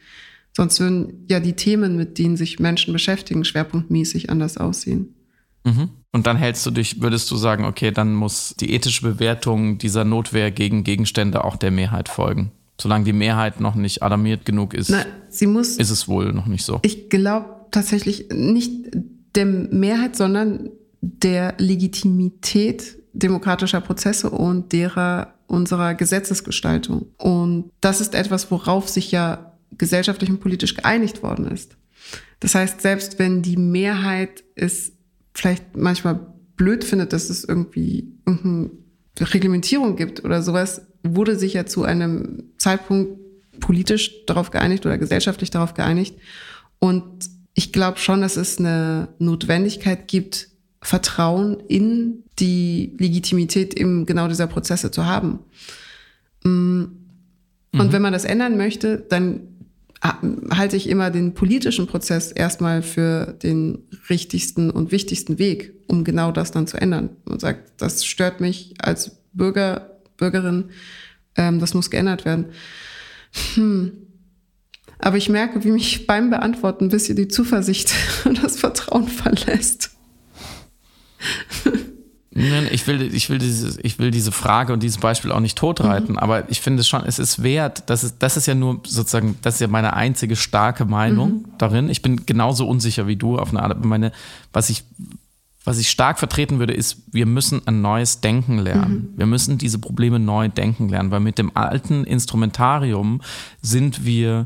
C: Sonst würden ja die Themen, mit denen sich Menschen beschäftigen, schwerpunktmäßig anders aussehen.
B: Mhm. Und dann hältst du dich, würdest du sagen, okay, dann muss die ethische Bewertung dieser Notwehr gegen Gegenstände auch der Mehrheit folgen. Solange die Mehrheit noch nicht alarmiert genug ist,
C: Na, sie muss,
B: ist es wohl noch nicht so.
C: Ich glaube tatsächlich nicht der Mehrheit, sondern der Legitimität demokratischer Prozesse und derer unserer Gesetzesgestaltung. Und das ist etwas, worauf sich ja gesellschaftlich und politisch geeinigt worden ist. Das heißt, selbst wenn die Mehrheit es vielleicht manchmal blöd findet, dass es irgendwie irgendeine Reglementierung gibt oder sowas, wurde sich ja zu einem Zeitpunkt politisch darauf geeinigt oder gesellschaftlich darauf geeinigt. Und ich glaube schon, dass es eine Notwendigkeit gibt, Vertrauen in die Legitimität eben genau dieser Prozesse zu haben. Mm. Und mhm. wenn man das ändern möchte, dann halte ich immer den politischen Prozess erstmal für den richtigsten und wichtigsten Weg, um genau das dann zu ändern. Man sagt, das stört mich als Bürger, Bürgerin, ähm, das muss geändert werden. Hm. Aber ich merke, wie mich beim Beantworten ein bisschen die Zuversicht und das Vertrauen verlässt.
B: Ich will, ich, will dieses, ich will diese Frage und dieses Beispiel auch nicht totreiten, mhm. aber ich finde es schon, es ist wert, das ist, das ist ja nur sozusagen, das ist ja meine einzige starke Meinung mhm. darin. Ich bin genauso unsicher wie du auf eine Art. Meine, was ich, was ich stark vertreten würde, ist, wir müssen ein neues Denken lernen. Mhm. Wir müssen diese Probleme neu denken lernen, weil mit dem alten Instrumentarium sind wir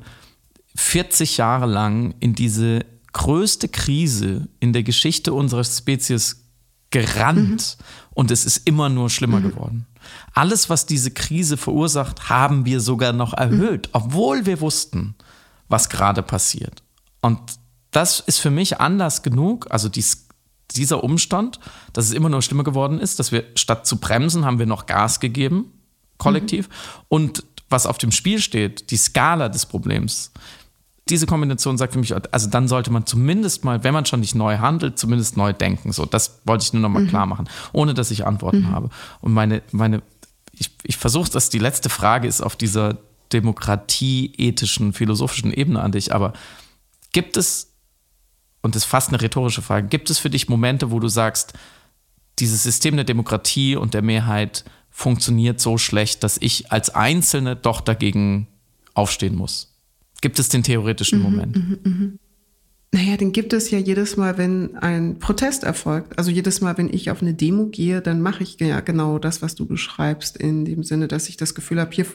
B: 40 Jahre lang in diese größte Krise in der Geschichte unserer Spezies gerannt mhm. und es ist immer nur schlimmer mhm. geworden. Alles, was diese Krise verursacht, haben wir sogar noch erhöht, mhm. obwohl wir wussten, was gerade passiert. Und das ist für mich Anlass genug, also dies, dieser Umstand, dass es immer nur schlimmer geworden ist, dass wir statt zu bremsen, haben wir noch Gas gegeben, kollektiv. Mhm. Und was auf dem Spiel steht, die Skala des Problems, diese Kombination sagt für mich, also dann sollte man zumindest mal, wenn man schon nicht neu handelt, zumindest neu denken. So, das wollte ich nur noch mal mhm. klar machen, ohne dass ich Antworten mhm. habe. Und meine, meine, ich, ich versuche, dass die letzte Frage ist auf dieser demokratieethischen, philosophischen Ebene an dich, aber gibt es, und das ist fast eine rhetorische Frage, gibt es für dich Momente, wo du sagst, dieses System der Demokratie und der Mehrheit funktioniert so schlecht, dass ich als Einzelne doch dagegen aufstehen muss? Gibt es den theoretischen mhm, Moment? Mhm,
C: mh. Naja, den gibt es ja jedes Mal, wenn ein Protest erfolgt. Also jedes Mal, wenn ich auf eine Demo gehe, dann mache ich ja genau das, was du beschreibst, in dem Sinne, dass ich das Gefühl habe, hier.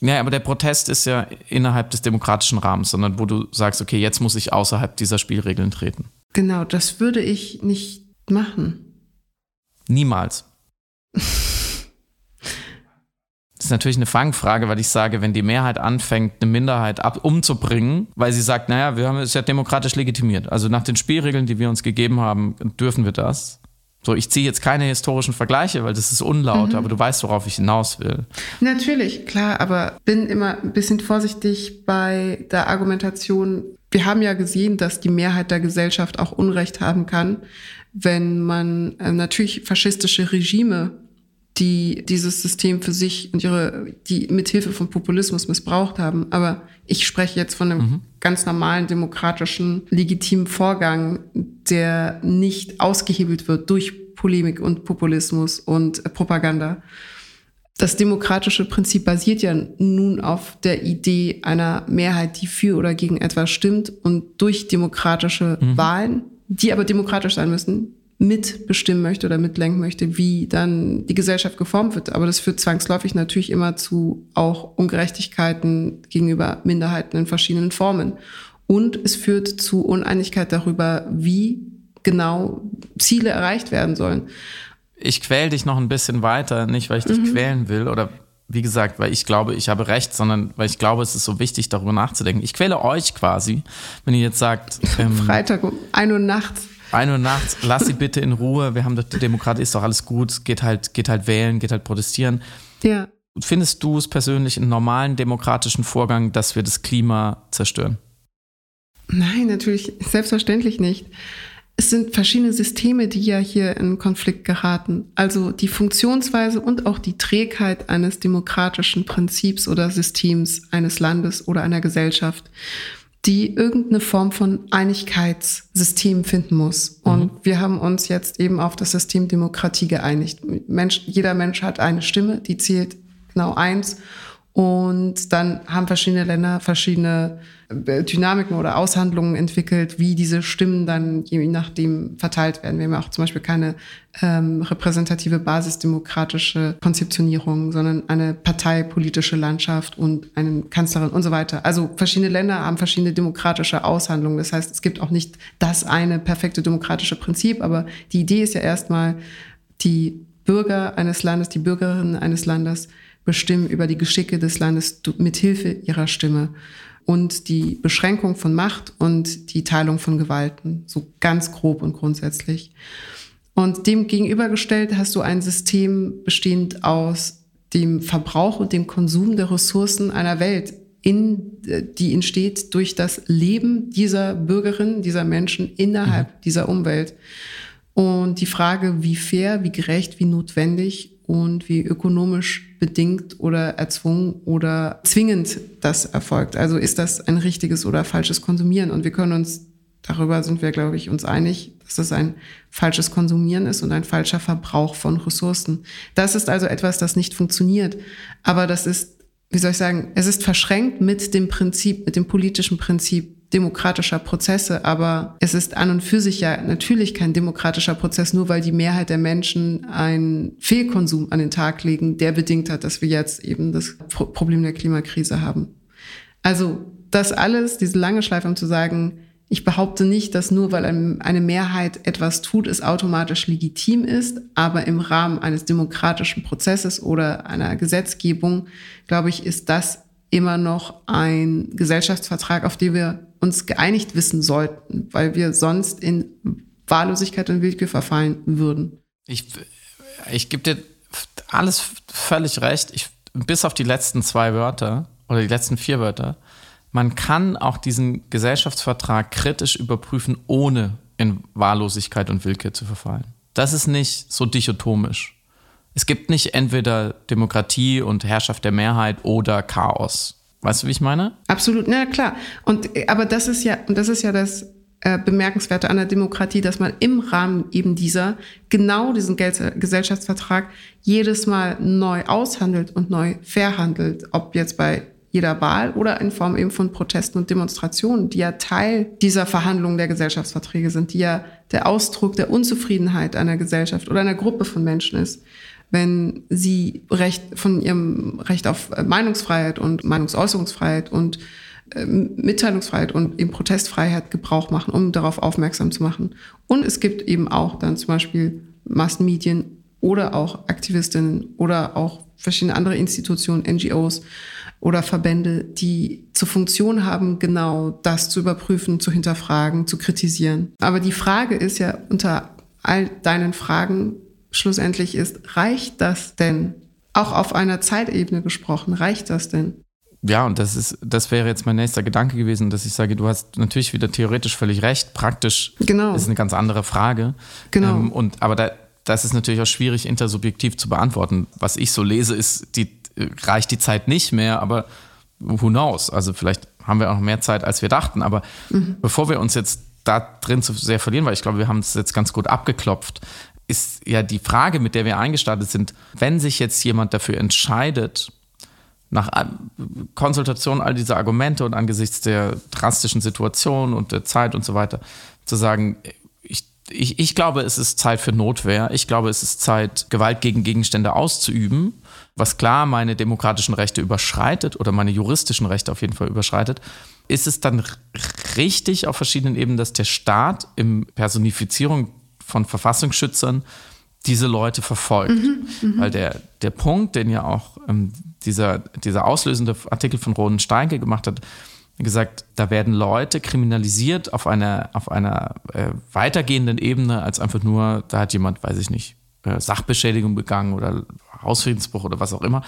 B: Ja, aber der Protest ist ja innerhalb des demokratischen Rahmens, sondern wo du sagst, okay, jetzt muss ich außerhalb dieser Spielregeln treten.
C: Genau, das würde ich nicht machen.
B: Niemals. Das ist natürlich eine Fangfrage, weil ich sage, wenn die Mehrheit anfängt, eine Minderheit ab umzubringen, weil sie sagt, naja, wir haben es ja demokratisch legitimiert. Also nach den Spielregeln, die wir uns gegeben haben, dürfen wir das. So, ich ziehe jetzt keine historischen Vergleiche, weil das ist unlaut, mhm. aber du weißt, worauf ich hinaus will.
C: Natürlich, klar, aber bin immer ein bisschen vorsichtig bei der Argumentation. Wir haben ja gesehen, dass die Mehrheit der Gesellschaft auch Unrecht haben kann, wenn man äh, natürlich faschistische Regime die dieses System für sich und ihre, die mithilfe von Populismus missbraucht haben. Aber ich spreche jetzt von einem mhm. ganz normalen demokratischen, legitimen Vorgang, der nicht ausgehebelt wird durch Polemik und Populismus und Propaganda. Das demokratische Prinzip basiert ja nun auf der Idee einer Mehrheit, die für oder gegen etwas stimmt und durch demokratische mhm. Wahlen, die aber demokratisch sein müssen, mitbestimmen möchte oder mitlenken möchte, wie dann die Gesellschaft geformt wird. Aber das führt zwangsläufig natürlich immer zu auch Ungerechtigkeiten gegenüber Minderheiten in verschiedenen Formen. Und es führt zu Uneinigkeit darüber, wie genau Ziele erreicht werden sollen.
B: Ich quäl dich noch ein bisschen weiter, nicht weil ich dich mhm. quälen will oder wie gesagt, weil ich glaube, ich habe recht, sondern weil ich glaube, es ist so wichtig, darüber nachzudenken. Ich quäle euch quasi, wenn ihr jetzt sagt.
C: Ähm, Freitag um ein Uhr nachts.
B: 1 Uhr nachts, lass sie bitte in Ruhe, wir haben doch die Demokratie, ist doch alles gut, geht halt, geht halt wählen, geht halt protestieren.
C: Ja.
B: Findest du es persönlich einen normalen demokratischen Vorgang, dass wir das Klima zerstören?
C: Nein, natürlich, selbstverständlich nicht. Es sind verschiedene Systeme, die ja hier in Konflikt geraten. Also die Funktionsweise und auch die Trägheit eines demokratischen Prinzips oder Systems eines Landes oder einer Gesellschaft die irgendeine Form von Einigkeitssystem finden muss. Und mhm. wir haben uns jetzt eben auf das System Demokratie geeinigt. Mensch, jeder Mensch hat eine Stimme, die zählt genau eins. Und dann haben verschiedene Länder verschiedene Dynamiken oder Aushandlungen entwickelt, wie diese Stimmen dann je nachdem verteilt werden. Wir haben ja auch zum Beispiel keine ähm, repräsentative basisdemokratische Konzeptionierung, sondern eine parteipolitische Landschaft und einen Kanzlerin und so weiter. Also verschiedene Länder haben verschiedene demokratische Aushandlungen. Das heißt, es gibt auch nicht das eine perfekte demokratische Prinzip, aber die Idee ist ja erstmal, die Bürger eines Landes, die Bürgerinnen eines Landes bestimmen über die Geschicke des Landes mit Hilfe ihrer Stimme und die Beschränkung von Macht und die Teilung von Gewalten, so ganz grob und grundsätzlich. Und dem gegenübergestellt hast du ein System bestehend aus dem Verbrauch und dem Konsum der Ressourcen einer Welt, in, die entsteht durch das Leben dieser Bürgerinnen, dieser Menschen innerhalb mhm. dieser Umwelt. Und die Frage, wie fair, wie gerecht, wie notwendig und wie ökonomisch bedingt oder erzwungen oder zwingend das erfolgt. Also ist das ein richtiges oder falsches Konsumieren? Und wir können uns, darüber sind wir, glaube ich, uns einig, dass das ein falsches Konsumieren ist und ein falscher Verbrauch von Ressourcen. Das ist also etwas, das nicht funktioniert. Aber das ist, wie soll ich sagen, es ist verschränkt mit dem Prinzip, mit dem politischen Prinzip demokratischer Prozesse, aber es ist an und für sich ja natürlich kein demokratischer Prozess, nur weil die Mehrheit der Menschen einen Fehlkonsum an den Tag legen, der bedingt hat, dass wir jetzt eben das Problem der Klimakrise haben. Also das alles, diese lange Schleife, um zu sagen, ich behaupte nicht, dass nur weil eine Mehrheit etwas tut, es automatisch legitim ist, aber im Rahmen eines demokratischen Prozesses oder einer Gesetzgebung, glaube ich, ist das immer noch ein Gesellschaftsvertrag, auf den wir uns geeinigt wissen sollten, weil wir sonst in Wahllosigkeit und Willkür verfallen würden.
B: Ich, ich gebe dir alles völlig recht. Ich, bis auf die letzten zwei Wörter oder die letzten vier Wörter man kann auch diesen Gesellschaftsvertrag kritisch überprüfen, ohne in Wahllosigkeit und Willkür zu verfallen. Das ist nicht so dichotomisch. Es gibt nicht entweder Demokratie und Herrschaft der Mehrheit oder Chaos. Weißt du, wie ich meine?
C: Absolut, na klar. Und aber das ist ja, das ist ja das äh, Bemerkenswerte an der Demokratie, dass man im Rahmen eben dieser genau diesen Gel Gesellschaftsvertrag jedes Mal neu aushandelt und neu verhandelt, ob jetzt bei jeder Wahl oder in Form eben von Protesten und Demonstrationen, die ja Teil dieser Verhandlungen der Gesellschaftsverträge sind, die ja der Ausdruck der Unzufriedenheit einer Gesellschaft oder einer Gruppe von Menschen ist, wenn sie Recht von ihrem Recht auf Meinungsfreiheit und Meinungsäußerungsfreiheit und äh, Mitteilungsfreiheit und eben Protestfreiheit Gebrauch machen, um darauf aufmerksam zu machen. Und es gibt eben auch dann zum Beispiel Massenmedien oder auch Aktivistinnen oder auch verschiedene andere Institutionen, NGOs, oder Verbände, die zur Funktion haben, genau das zu überprüfen, zu hinterfragen, zu kritisieren. Aber die Frage ist ja unter all deinen Fragen schlussendlich ist, reicht das denn? Auch auf einer Zeitebene gesprochen, reicht das denn?
B: Ja, und das ist, das wäre jetzt mein nächster Gedanke gewesen, dass ich sage, du hast natürlich wieder theoretisch völlig recht, praktisch genau. ist eine ganz andere Frage. Genau. Ähm, und aber da, das ist natürlich auch schwierig intersubjektiv zu beantworten. Was ich so lese, ist die reicht die Zeit nicht mehr, aber who knows? Also vielleicht haben wir auch noch mehr Zeit, als wir dachten. Aber mhm. bevor wir uns jetzt da drin zu sehr verlieren, weil ich glaube, wir haben es jetzt ganz gut abgeklopft, ist ja die Frage, mit der wir eingestartet sind, wenn sich jetzt jemand dafür entscheidet, nach Konsultation all dieser Argumente und angesichts der drastischen Situation und der Zeit und so weiter, zu sagen, ich, ich, ich glaube, es ist Zeit für Notwehr. Ich glaube, es ist Zeit, Gewalt gegen Gegenstände auszuüben was klar meine demokratischen Rechte überschreitet oder meine juristischen Rechte auf jeden Fall überschreitet, ist es dann richtig auf verschiedenen Ebenen, dass der Staat in Personifizierung von Verfassungsschützern diese Leute verfolgt. Mhm, mh. Weil der, der Punkt, den ja auch ähm, dieser, dieser auslösende Artikel von Roden Steinke gemacht hat, gesagt, da werden Leute kriminalisiert auf einer, auf einer äh, weitergehenden Ebene als einfach nur, da hat jemand, weiß ich nicht, äh, Sachbeschädigung begangen oder Hausfriedensbruch oder was auch immer.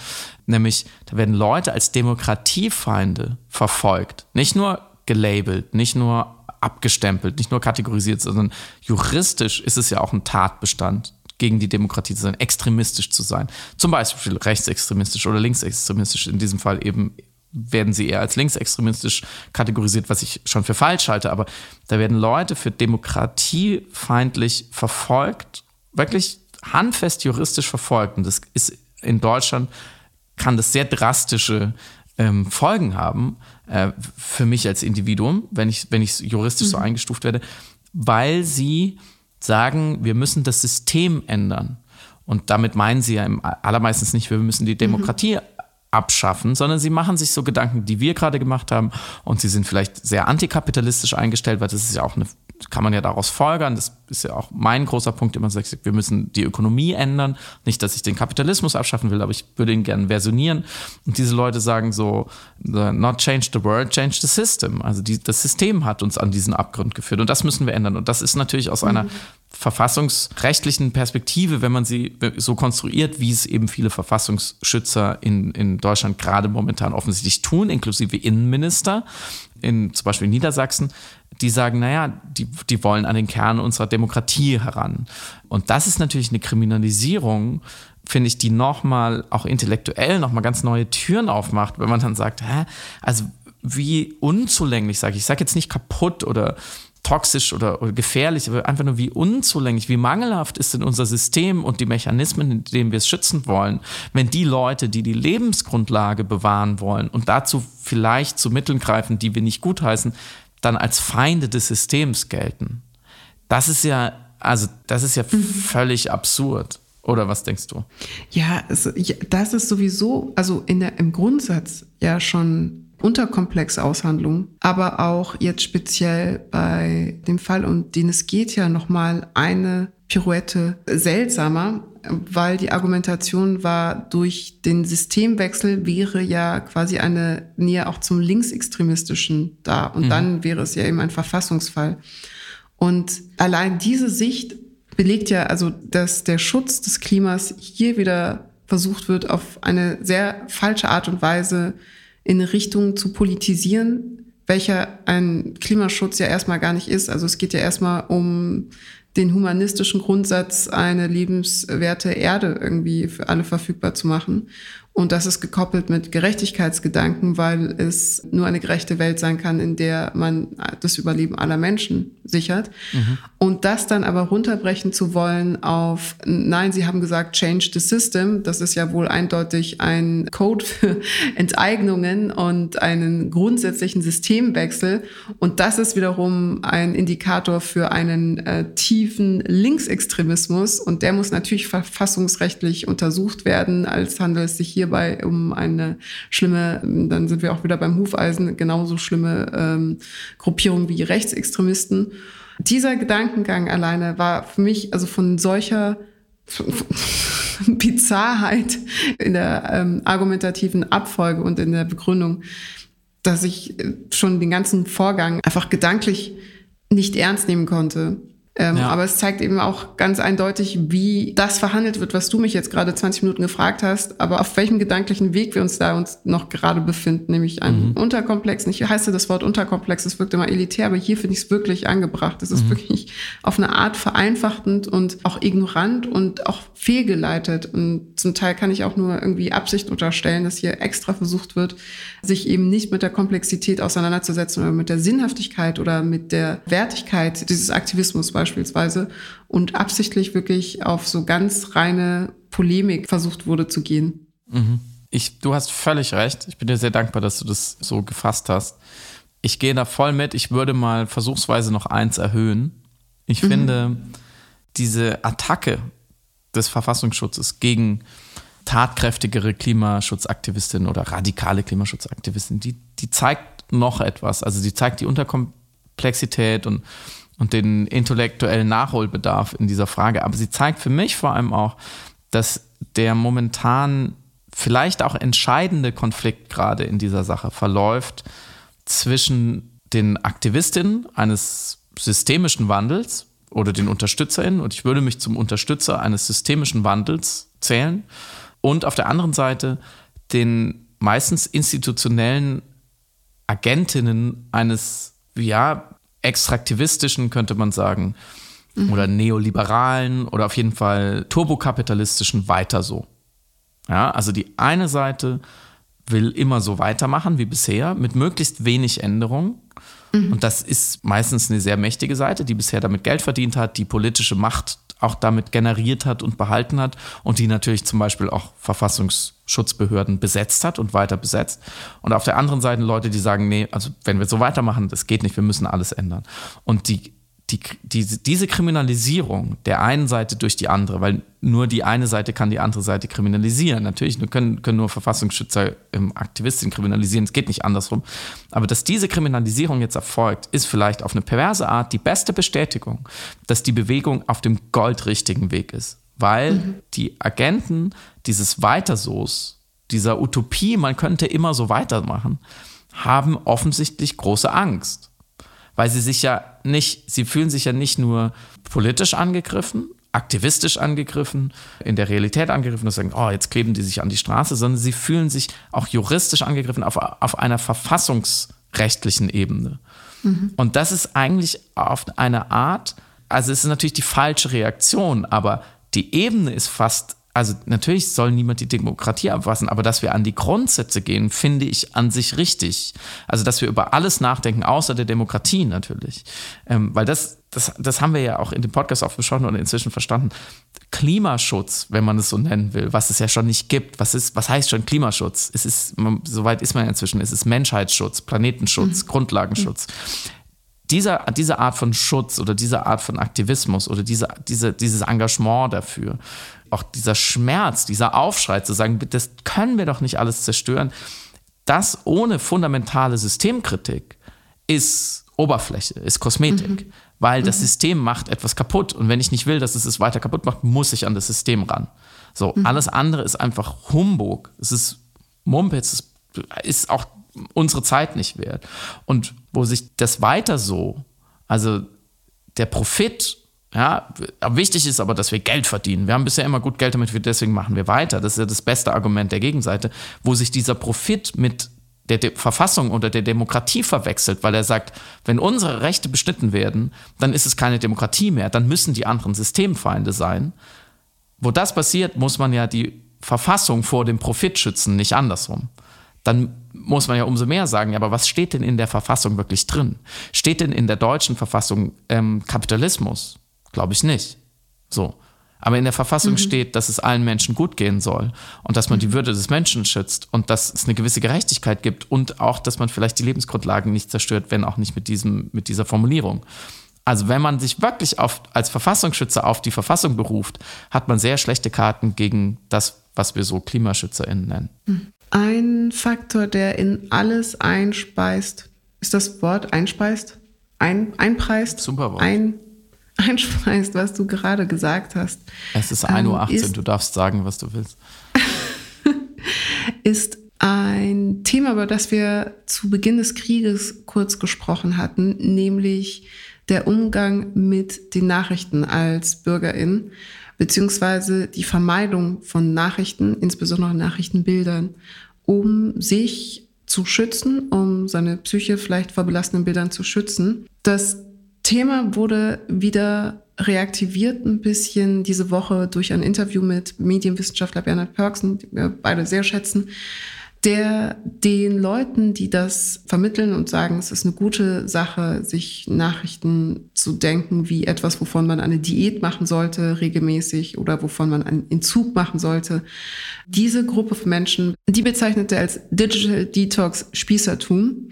B: Nämlich, da werden Leute als Demokratiefeinde verfolgt. Nicht nur gelabelt, nicht nur abgestempelt, nicht nur kategorisiert, sondern juristisch ist es ja auch ein Tatbestand, gegen die Demokratie zu sein, extremistisch zu sein. Zum Beispiel rechtsextremistisch oder linksextremistisch. In diesem Fall eben werden sie eher als linksextremistisch kategorisiert, was ich schon für falsch halte. Aber da werden Leute für demokratiefeindlich verfolgt, wirklich handfest juristisch verfolgt, und das ist in Deutschland, kann das sehr drastische ähm, Folgen haben äh, für mich als Individuum, wenn ich, wenn ich juristisch mhm. so eingestuft werde, weil sie sagen, wir müssen das System ändern. Und damit meinen sie ja im allermeistens nicht, wir müssen die mhm. Demokratie mhm. abschaffen, sondern sie machen sich so Gedanken, die wir gerade gemacht haben. Und sie sind vielleicht sehr antikapitalistisch eingestellt, weil das ist ja auch eine kann man ja daraus folgern. Das ist ja auch mein großer Punkt, immer sagt, wir müssen die Ökonomie ändern. Nicht, dass ich den Kapitalismus abschaffen will, aber ich würde ihn gerne versionieren. Und diese Leute sagen so, not change the world, change the system. Also die, das System hat uns an diesen Abgrund geführt und das müssen wir ändern. Und das ist natürlich aus mhm. einer verfassungsrechtlichen Perspektive, wenn man sie so konstruiert, wie es eben viele Verfassungsschützer in, in Deutschland gerade momentan offensichtlich tun, inklusive Innenminister, in zum Beispiel Niedersachsen, die sagen, naja, die, die wollen an den Kern unserer Demokratie heran. Und das ist natürlich eine Kriminalisierung, finde ich, die nochmal auch intellektuell nochmal ganz neue Türen aufmacht, wenn man dann sagt, hä, also wie unzulänglich, sage ich, ich sage jetzt nicht kaputt oder toxisch oder, oder, gefährlich, aber einfach nur wie unzulänglich, wie mangelhaft ist denn unser System und die Mechanismen, in denen wir es schützen wollen, wenn die Leute, die die Lebensgrundlage bewahren wollen und dazu vielleicht zu Mitteln greifen, die wir nicht gutheißen, dann als Feinde des Systems gelten. Das ist ja, also das ist ja mhm. völlig absurd. Oder was denkst du?
C: Ja, es, ja, das ist sowieso, also in der, im Grundsatz ja schon unterkomplexe Aushandlung, aber auch jetzt speziell bei dem Fall, um den es geht, ja nochmal eine Pirouette seltsamer, weil die Argumentation war, durch den Systemwechsel wäre ja quasi eine Nähe auch zum Linksextremistischen da. Und mhm. dann wäre es ja eben ein Verfassungsfall. Und allein diese Sicht belegt ja also, dass der Schutz des Klimas hier wieder versucht wird, auf eine sehr falsche Art und Weise in Richtung zu politisieren, welcher ein Klimaschutz ja erstmal gar nicht ist. Also es geht ja erstmal um den humanistischen Grundsatz, eine lebenswerte Erde irgendwie für alle verfügbar zu machen. Und das ist gekoppelt mit Gerechtigkeitsgedanken, weil es nur eine gerechte Welt sein kann, in der man das Überleben aller Menschen sichert. Mhm. Und das dann aber runterbrechen zu wollen auf, nein, Sie haben gesagt, change the system. Das ist ja wohl eindeutig ein Code für Enteignungen und einen grundsätzlichen Systemwechsel. Und das ist wiederum ein Indikator für einen äh, tiefen Linksextremismus. Und der muss natürlich verfassungsrechtlich untersucht werden, als handelt es sich hier hierbei um eine schlimme, dann sind wir auch wieder beim Hufeisen, genauso schlimme ähm, Gruppierung wie Rechtsextremisten. Dieser Gedankengang alleine war für mich also von solcher Bizarrheit in der ähm, argumentativen Abfolge und in der Begründung, dass ich äh, schon den ganzen Vorgang einfach gedanklich nicht ernst nehmen konnte. Ähm, ja. Aber es zeigt eben auch ganz eindeutig, wie das verhandelt wird, was du mich jetzt gerade 20 Minuten gefragt hast, aber auf welchem gedanklichen Weg wir uns da uns noch gerade befinden, nämlich ein mhm. Unterkomplex. Ich heiße das Wort Unterkomplex, es wirkt immer elitär, aber hier finde ich es wirklich angebracht. Es ist mhm. wirklich auf eine Art vereinfachtend und auch ignorant und auch fehlgeleitet. Und zum Teil kann ich auch nur irgendwie Absicht unterstellen, dass hier extra versucht wird, sich eben nicht mit der Komplexität auseinanderzusetzen oder mit der Sinnhaftigkeit oder mit der Wertigkeit dieses Aktivismus beispielsweise und absichtlich wirklich auf so ganz reine Polemik versucht wurde zu gehen.
B: Mhm. Ich, du hast völlig recht. Ich bin dir sehr dankbar, dass du das so gefasst hast. Ich gehe da voll mit. Ich würde mal versuchsweise noch eins erhöhen. Ich mhm. finde, diese Attacke des Verfassungsschutzes gegen tatkräftigere Klimaschutzaktivistinnen oder radikale Klimaschutzaktivistinnen, die, die zeigt noch etwas. Also sie zeigt die Unterkomplexität und und den intellektuellen Nachholbedarf in dieser Frage. Aber sie zeigt für mich vor allem auch, dass der momentan vielleicht auch entscheidende Konflikt gerade in dieser Sache verläuft zwischen den Aktivistinnen eines systemischen Wandels oder den UnterstützerInnen, und ich würde mich zum Unterstützer eines systemischen Wandels zählen, und auf der anderen Seite den meistens institutionellen Agentinnen eines, ja, extraktivistischen, könnte man sagen, mhm. oder neoliberalen oder auf jeden Fall turbokapitalistischen weiter so. Ja, also die eine Seite will immer so weitermachen wie bisher, mit möglichst wenig Änderungen. Mhm. Und das ist meistens eine sehr mächtige Seite, die bisher damit Geld verdient hat, die politische Macht auch damit generiert hat und behalten hat und die natürlich zum Beispiel auch Verfassungsschutzbehörden besetzt hat und weiter besetzt. Und auf der anderen Seite Leute, die sagen, nee, also wenn wir so weitermachen, das geht nicht, wir müssen alles ändern. Und die die, die, diese Kriminalisierung der einen Seite durch die andere, weil nur die eine Seite kann die andere Seite kriminalisieren. Natürlich können, können nur Verfassungsschützer ähm, Aktivistinnen kriminalisieren, es geht nicht andersrum. Aber dass diese Kriminalisierung jetzt erfolgt, ist vielleicht auf eine perverse Art die beste Bestätigung, dass die Bewegung auf dem goldrichtigen Weg ist. Weil mhm. die Agenten dieses Weiterso's, dieser Utopie, man könnte immer so weitermachen, haben offensichtlich große Angst weil sie sich ja nicht, sie fühlen sich ja nicht nur politisch angegriffen, aktivistisch angegriffen, in der Realität angegriffen und sagen, oh, jetzt kleben die sich an die Straße, sondern sie fühlen sich auch juristisch angegriffen auf, auf einer verfassungsrechtlichen Ebene. Mhm. Und das ist eigentlich auf eine Art, also es ist natürlich die falsche Reaktion, aber die Ebene ist fast also natürlich soll niemand die Demokratie abwassen, aber dass wir an die Grundsätze gehen, finde ich an sich richtig. Also dass wir über alles nachdenken, außer der Demokratie natürlich. Ähm, weil das, das, das haben wir ja auch in dem Podcast oft besprochen und inzwischen verstanden. Klimaschutz, wenn man es so nennen will, was es ja schon nicht gibt. Was, ist, was heißt schon Klimaschutz? Es ist, soweit ist man inzwischen, es ist Menschheitsschutz, Planetenschutz, mhm. Grundlagenschutz. Dieser, diese Art von Schutz oder diese Art von Aktivismus oder diese, diese, dieses Engagement dafür, auch dieser Schmerz, dieser Aufschrei zu sagen, das können wir doch nicht alles zerstören, das ohne fundamentale Systemkritik ist Oberfläche, ist Kosmetik, mhm. weil mhm. das System macht etwas kaputt und wenn ich nicht will, dass es es weiter kaputt macht, muss ich an das System ran. So, mhm. alles andere ist einfach Humbug, es ist Mumpitz, es ist auch unsere Zeit nicht wert. Und wo sich das weiter so, also der Profit ja, wichtig ist aber, dass wir Geld verdienen. Wir haben bisher immer gut Geld damit, deswegen machen wir weiter. Das ist ja das beste Argument der Gegenseite, wo sich dieser Profit mit der De Verfassung oder der Demokratie verwechselt, weil er sagt, wenn unsere Rechte beschnitten werden, dann ist es keine Demokratie mehr, dann müssen die anderen Systemfeinde sein. Wo das passiert, muss man ja die Verfassung vor dem Profit schützen, nicht andersrum. Dann muss man ja umso mehr sagen, aber was steht denn in der Verfassung wirklich drin? Steht denn in der deutschen Verfassung ähm, Kapitalismus? Glaube ich nicht. So. Aber in der Verfassung mhm. steht, dass es allen Menschen gut gehen soll und dass man die mhm. Würde des Menschen schützt und dass es eine gewisse Gerechtigkeit gibt und auch, dass man vielleicht die Lebensgrundlagen nicht zerstört, wenn auch nicht mit, diesem, mit dieser Formulierung. Also wenn man sich wirklich auf, als Verfassungsschützer auf die Verfassung beruft, hat man sehr schlechte Karten gegen das, was wir so KlimaschützerInnen nennen.
C: Mhm. Ein Faktor, der in alles einspeist, ist das Wort einspeist? Ein, einpreist?
B: Super Wort.
C: Ein, einspeist, was du gerade gesagt hast.
B: Es ist 1.18 ähm, Uhr, du darfst sagen, was du willst.
C: ist ein Thema, über das wir zu Beginn des Krieges kurz gesprochen hatten, nämlich der Umgang mit den Nachrichten als Bürgerin, beziehungsweise die Vermeidung von Nachrichten, insbesondere Nachrichtenbildern, um sich zu schützen, um seine Psyche vielleicht vor belastenden Bildern zu schützen. Das Thema wurde wieder reaktiviert ein bisschen diese Woche durch ein Interview mit Medienwissenschaftler Bernhard Pörksen, die wir beide sehr schätzen, der den Leuten, die das vermitteln und sagen, es ist eine gute Sache, sich Nachrichten zu denken wie etwas, wovon man eine Diät machen sollte regelmäßig oder wovon man einen Entzug machen sollte. Diese Gruppe von Menschen, die bezeichnete als Digital Detox Spießertum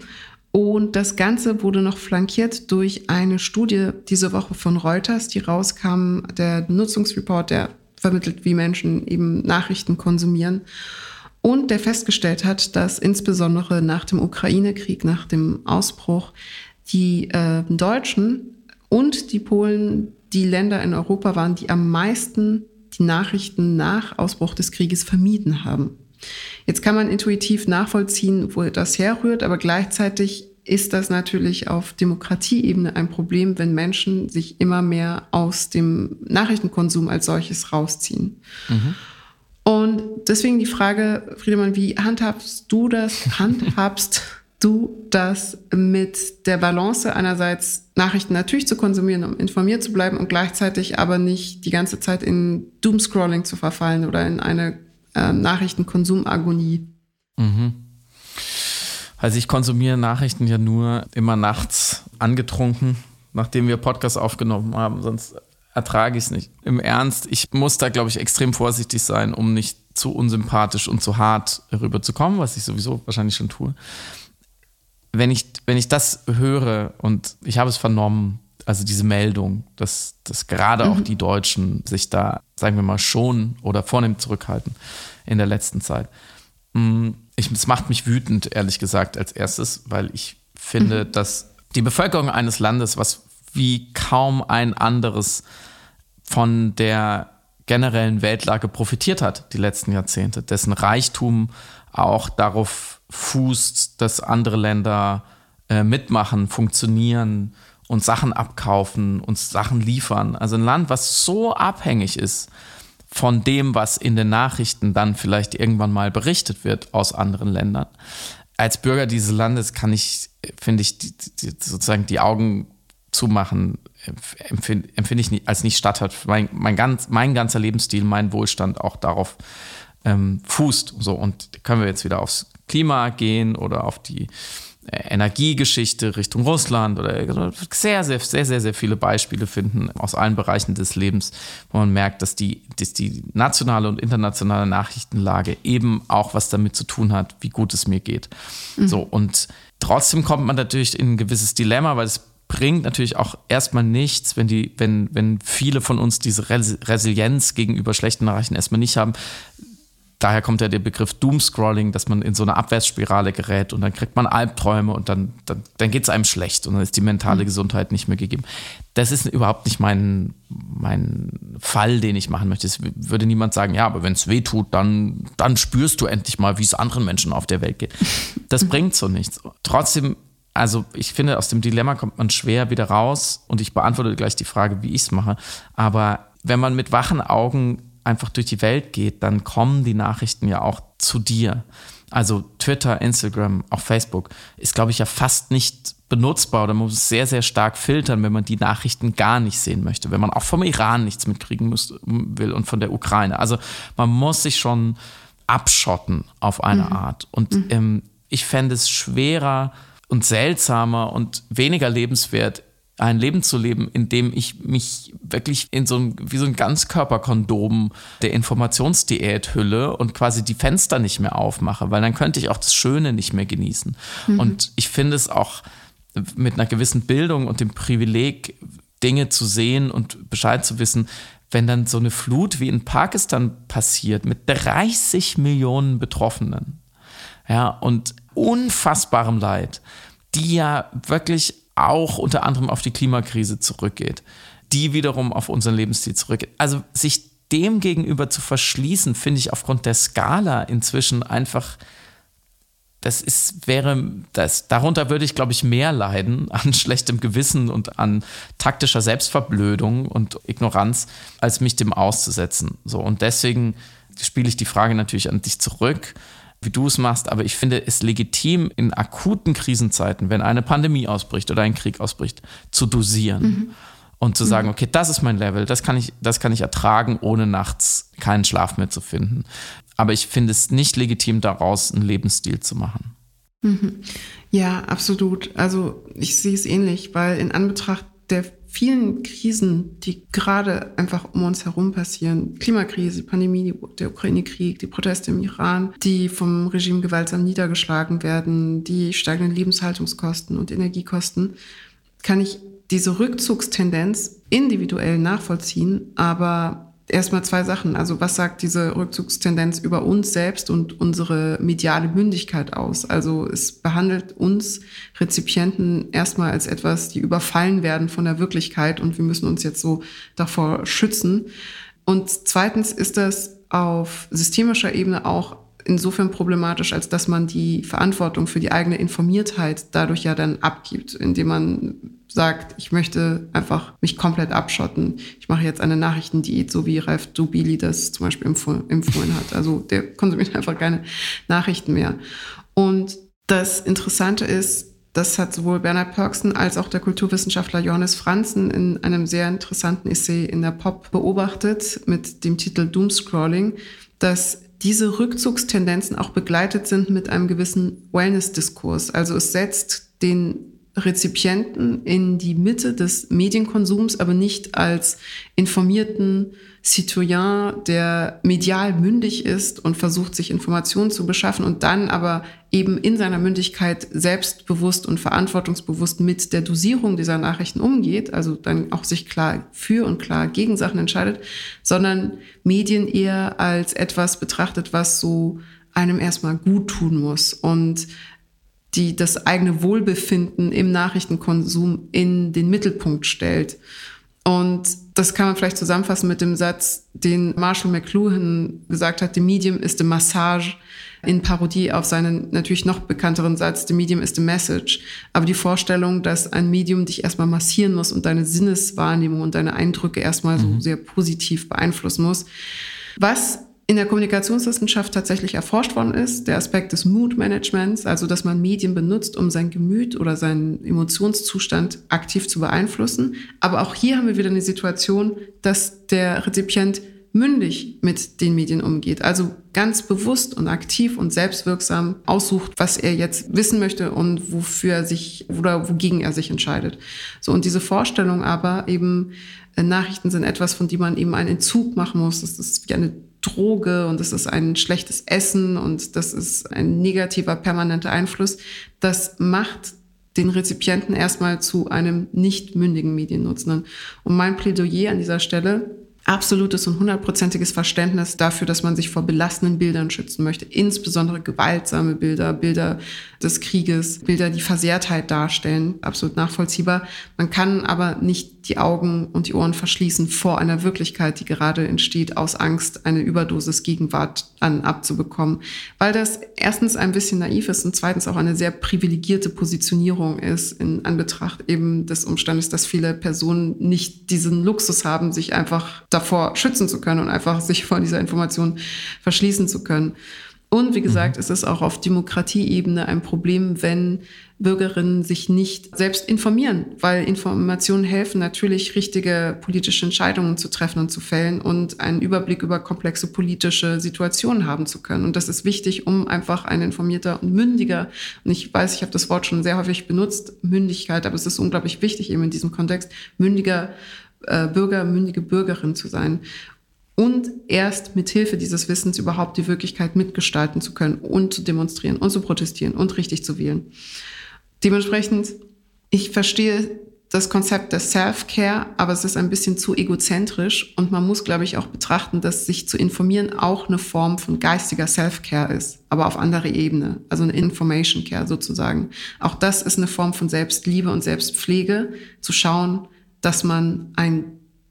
C: und das Ganze wurde noch flankiert durch eine Studie diese Woche von Reuters, die rauskam, der Nutzungsreport, der vermittelt, wie Menschen eben Nachrichten konsumieren. Und der festgestellt hat, dass insbesondere nach dem Ukraine-Krieg, nach dem Ausbruch, die äh, Deutschen und die Polen die Länder in Europa waren, die am meisten die Nachrichten nach Ausbruch des Krieges vermieden haben. Jetzt kann man intuitiv nachvollziehen, wo das herrührt, aber gleichzeitig ist das natürlich auf Demokratieebene ein Problem, wenn Menschen sich immer mehr aus dem Nachrichtenkonsum als solches rausziehen. Mhm. Und deswegen die Frage, Friedemann, wie handhabst du das? Handhabst du das mit der Balance einerseits Nachrichten natürlich zu konsumieren, um informiert zu bleiben und gleichzeitig aber nicht die ganze Zeit in Doomscrolling zu verfallen oder in eine äh, Nachrichtenkonsumagonie.
B: Mhm. Also ich konsumiere Nachrichten ja nur immer nachts angetrunken, nachdem wir Podcast aufgenommen haben, sonst ertrage ich es nicht. Im Ernst, ich muss da, glaube ich, extrem vorsichtig sein, um nicht zu unsympathisch und zu hart rüberzukommen, was ich sowieso wahrscheinlich schon tue. Wenn ich, wenn ich das höre und ich habe es vernommen, also diese Meldung, dass, dass gerade mhm. auch die Deutschen sich da, sagen wir mal, schon oder vornehm zurückhalten in der letzten Zeit. Mm, ich, es macht mich wütend, ehrlich gesagt, als erstes, weil ich finde, mhm. dass die Bevölkerung eines Landes, was wie kaum ein anderes von der generellen Weltlage profitiert hat, die letzten Jahrzehnte, dessen Reichtum auch darauf fußt, dass andere Länder äh, mitmachen, funktionieren, und Sachen abkaufen, uns Sachen liefern. Also ein Land, was so abhängig ist von dem, was in den Nachrichten dann vielleicht irgendwann mal berichtet wird aus anderen Ländern. Als Bürger dieses Landes kann ich, finde ich, die, die, sozusagen die Augen zumachen, empfinde, empfinde ich nicht, als nicht statthaft. Mein, mein, ganz, mein ganzer Lebensstil, mein Wohlstand auch darauf ähm, fußt. So, und können wir jetzt wieder aufs Klima gehen oder auf die Energiegeschichte Richtung Russland oder sehr, sehr, sehr, sehr, sehr viele Beispiele finden aus allen Bereichen des Lebens, wo man merkt, dass die, dass die nationale und internationale Nachrichtenlage eben auch was damit zu tun hat, wie gut es mir geht. Mhm. So, und trotzdem kommt man natürlich in ein gewisses Dilemma, weil es bringt natürlich auch erstmal nichts, wenn die, wenn, wenn viele von uns diese Resilienz gegenüber schlechten Nachrichten erstmal nicht haben, daher kommt ja der Begriff Doomscrolling, dass man in so eine Abwärtsspirale gerät und dann kriegt man Albträume und dann, dann, dann geht es einem schlecht und dann ist die mentale mhm. Gesundheit nicht mehr gegeben. Das ist überhaupt nicht mein, mein Fall, den ich machen möchte. Es würde niemand sagen, ja, aber wenn es weh tut, dann, dann spürst du endlich mal, wie es anderen Menschen auf der Welt geht. Das bringt so nichts. Trotzdem also ich finde, aus dem Dilemma kommt man schwer wieder raus und ich beantworte gleich die Frage, wie ich es mache. Aber wenn man mit wachen Augen einfach durch die Welt geht, dann kommen die Nachrichten ja auch zu dir. Also Twitter, Instagram, auch Facebook ist, glaube ich, ja fast nicht benutzbar oder man muss sehr, sehr stark filtern, wenn man die Nachrichten gar nicht sehen möchte, wenn man auch vom Iran nichts mitkriegen muss, will und von der Ukraine. Also man muss sich schon abschotten auf eine mhm. Art. Und mhm. ähm, ich fände es schwerer und seltsamer und weniger lebenswert, ein Leben zu leben, in dem ich mich wirklich in so ein, wie so ein Ganzkörperkondom der Informationsdiät hülle und quasi die Fenster nicht mehr aufmache, weil dann könnte ich auch das Schöne nicht mehr genießen. Mhm. Und ich finde es auch mit einer gewissen Bildung und dem Privileg, Dinge zu sehen und Bescheid zu wissen, wenn dann so eine Flut wie in Pakistan passiert mit 30 Millionen Betroffenen, ja, und unfassbarem Leid, die ja wirklich auch unter anderem auf die Klimakrise zurückgeht, die wiederum auf unseren Lebensstil zurückgeht. Also sich dem gegenüber zu verschließen, finde ich aufgrund der Skala inzwischen einfach, das ist, wäre, das, darunter würde ich, glaube ich, mehr leiden an schlechtem Gewissen und an taktischer Selbstverblödung und Ignoranz, als mich dem auszusetzen. So, und deswegen spiele ich die Frage natürlich an dich zurück wie du es machst, aber ich finde es legitim, in akuten Krisenzeiten, wenn eine Pandemie ausbricht oder ein Krieg ausbricht, zu dosieren. Mhm. Und zu mhm. sagen, okay, das ist mein Level, das kann ich, das kann ich ertragen, ohne nachts keinen Schlaf mehr zu finden. Aber ich finde es nicht legitim, daraus einen Lebensstil zu machen.
C: Mhm. Ja, absolut. Also ich sehe es ähnlich, weil in Anbetracht der vielen Krisen, die gerade einfach um uns herum passieren, Klimakrise, Pandemie, der Ukraine-Krieg, die Proteste im Iran, die vom Regime gewaltsam niedergeschlagen werden, die steigenden Lebenshaltungskosten und Energiekosten, kann ich diese Rückzugstendenz individuell nachvollziehen, aber erstmal zwei Sachen. Also was sagt diese Rückzugstendenz über uns selbst und unsere mediale Mündigkeit aus? Also es behandelt uns Rezipienten erstmal als etwas, die überfallen werden von der Wirklichkeit und wir müssen uns jetzt so davor schützen. Und zweitens ist das auf systemischer Ebene auch insofern problematisch, als dass man die Verantwortung für die eigene Informiertheit dadurch ja dann abgibt, indem man sagt, ich möchte einfach mich komplett abschotten. Ich mache jetzt eine Nachrichtendiät, so wie Ralf Dubili das zum Beispiel empfohlen hat. Also der konsumiert einfach keine Nachrichten mehr. Und das Interessante ist, das hat sowohl Bernhard Pörksen als auch der Kulturwissenschaftler Johannes Franzen in einem sehr interessanten Essay in der Pop beobachtet mit dem Titel Doomscrolling, dass diese Rückzugstendenzen auch begleitet sind mit einem gewissen Wellness-Diskurs. Also es setzt den Rezipienten in die Mitte des Medienkonsums, aber nicht als informierten Citoyen, der medial mündig ist und versucht, sich Informationen zu beschaffen und dann aber eben in seiner Mündigkeit selbstbewusst und verantwortungsbewusst mit der Dosierung dieser Nachrichten umgeht, also dann auch sich klar für und klar gegen Sachen entscheidet, sondern Medien eher als etwas betrachtet, was so einem erstmal gut tun muss. Und die das eigene Wohlbefinden im Nachrichtenkonsum in den Mittelpunkt stellt. Und das kann man vielleicht zusammenfassen mit dem Satz, den Marshall McLuhan gesagt hat, the medium is the massage, in Parodie auf seinen natürlich noch bekannteren Satz, the medium is the message. Aber die Vorstellung, dass ein Medium dich erstmal massieren muss und deine Sinneswahrnehmung und deine Eindrücke erstmal so mhm. sehr positiv beeinflussen muss. Was in der Kommunikationswissenschaft tatsächlich erforscht worden ist, der Aspekt des Mood Managements, also dass man Medien benutzt, um sein Gemüt oder seinen Emotionszustand aktiv zu beeinflussen. Aber auch hier haben wir wieder eine Situation, dass der Rezipient mündig mit den Medien umgeht, also ganz bewusst und aktiv und selbstwirksam aussucht, was er jetzt wissen möchte und wofür er sich oder wogegen er sich entscheidet. So und diese Vorstellung aber eben äh, Nachrichten sind etwas, von dem man eben einen Entzug machen muss. Das ist wie eine Droge und das ist ein schlechtes Essen und das ist ein negativer permanenter Einfluss. Das macht den Rezipienten erstmal zu einem nicht mündigen Mediennutzenden. Und mein Plädoyer an dieser Stelle absolutes und hundertprozentiges Verständnis dafür, dass man sich vor belastenden Bildern schützen möchte, insbesondere gewaltsame Bilder, Bilder des Krieges, Bilder, die Versehrtheit darstellen, absolut nachvollziehbar. Man kann aber nicht die Augen und die Ohren verschließen vor einer Wirklichkeit, die gerade entsteht aus Angst, eine Überdosis Gegenwart an abzubekommen, weil das erstens ein bisschen naiv ist und zweitens auch eine sehr privilegierte Positionierung ist in Anbetracht eben des Umstandes, dass viele Personen nicht diesen Luxus haben, sich einfach davor schützen zu können und einfach sich vor dieser Information verschließen zu können. Und wie gesagt, mhm. es ist auch auf Demokratieebene ein Problem, wenn Bürgerinnen sich nicht selbst informieren, weil Informationen helfen natürlich, richtige politische Entscheidungen zu treffen und zu fällen und einen Überblick über komplexe politische Situationen haben zu können. Und das ist wichtig, um einfach ein informierter und mündiger, und ich weiß, ich habe das Wort schon sehr häufig benutzt, Mündigkeit, aber es ist unglaublich wichtig eben in diesem Kontext, mündiger äh, Bürger, mündige Bürgerin zu sein und erst mit Hilfe dieses Wissens überhaupt die Wirklichkeit mitgestalten zu können und zu demonstrieren und zu protestieren und richtig zu wählen. Dementsprechend, ich verstehe das Konzept des Self-Care, aber es ist ein bisschen zu egozentrisch und man muss, glaube ich, auch betrachten, dass sich zu informieren auch eine Form von geistiger Self-Care ist, aber auf andere Ebene, also eine Information Care sozusagen. Auch das ist eine Form von Selbstliebe und Selbstpflege, zu schauen, dass man ein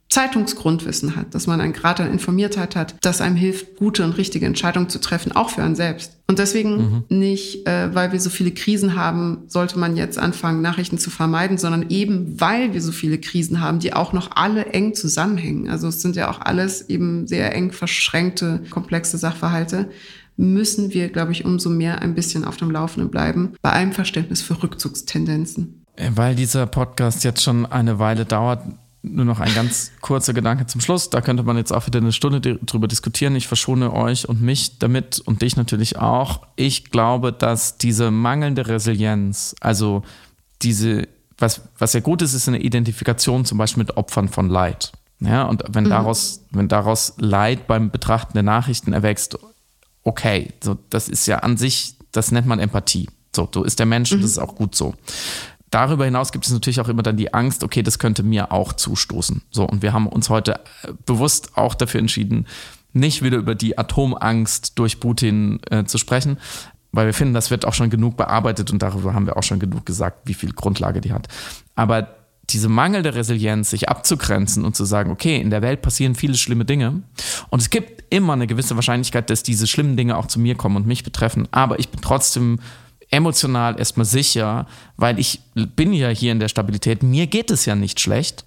C: Zeitungsgrundwissen hat, dass man einen Grad an Informiertheit hat, das einem hilft, gute und richtige Entscheidungen zu treffen, auch für einen selbst. Und deswegen mhm. nicht, äh, weil wir so viele Krisen haben, sollte man jetzt anfangen, Nachrichten zu vermeiden, sondern eben, weil wir so viele Krisen haben, die auch noch alle eng zusammenhängen. Also es sind ja auch alles eben sehr eng verschränkte, komplexe Sachverhalte müssen wir, glaube ich, umso mehr ein bisschen auf dem Laufenden bleiben, bei allem Verständnis für Rückzugstendenzen.
B: Äh, weil dieser Podcast jetzt schon eine Weile dauert, nur noch ein ganz kurzer Gedanke zum Schluss. Da könnte man jetzt auch wieder eine Stunde drüber diskutieren. Ich verschone euch und mich damit und dich natürlich auch. Ich glaube, dass diese mangelnde Resilienz, also diese, was, was ja gut ist, ist eine Identifikation zum Beispiel mit Opfern von Leid. Ja, und wenn mhm. daraus, wenn daraus Leid beim Betrachten der Nachrichten erwächst, okay, so, das ist ja an sich, das nennt man Empathie. So, so ist der Mensch mhm. und das ist auch gut so darüber hinaus gibt es natürlich auch immer dann die Angst, okay, das könnte mir auch zustoßen. So, und wir haben uns heute äh, bewusst auch dafür entschieden, nicht wieder über die Atomangst durch Putin äh, zu sprechen, weil wir finden, das wird auch schon genug bearbeitet und darüber haben wir auch schon genug gesagt, wie viel Grundlage die hat. Aber diese mangelnde Resilienz, sich abzugrenzen und zu sagen, okay, in der Welt passieren viele schlimme Dinge und es gibt immer eine gewisse Wahrscheinlichkeit, dass diese schlimmen Dinge auch zu mir kommen und mich betreffen, aber ich bin trotzdem emotional erstmal sicher, weil ich bin ja hier in der Stabilität. Mir geht es ja nicht schlecht,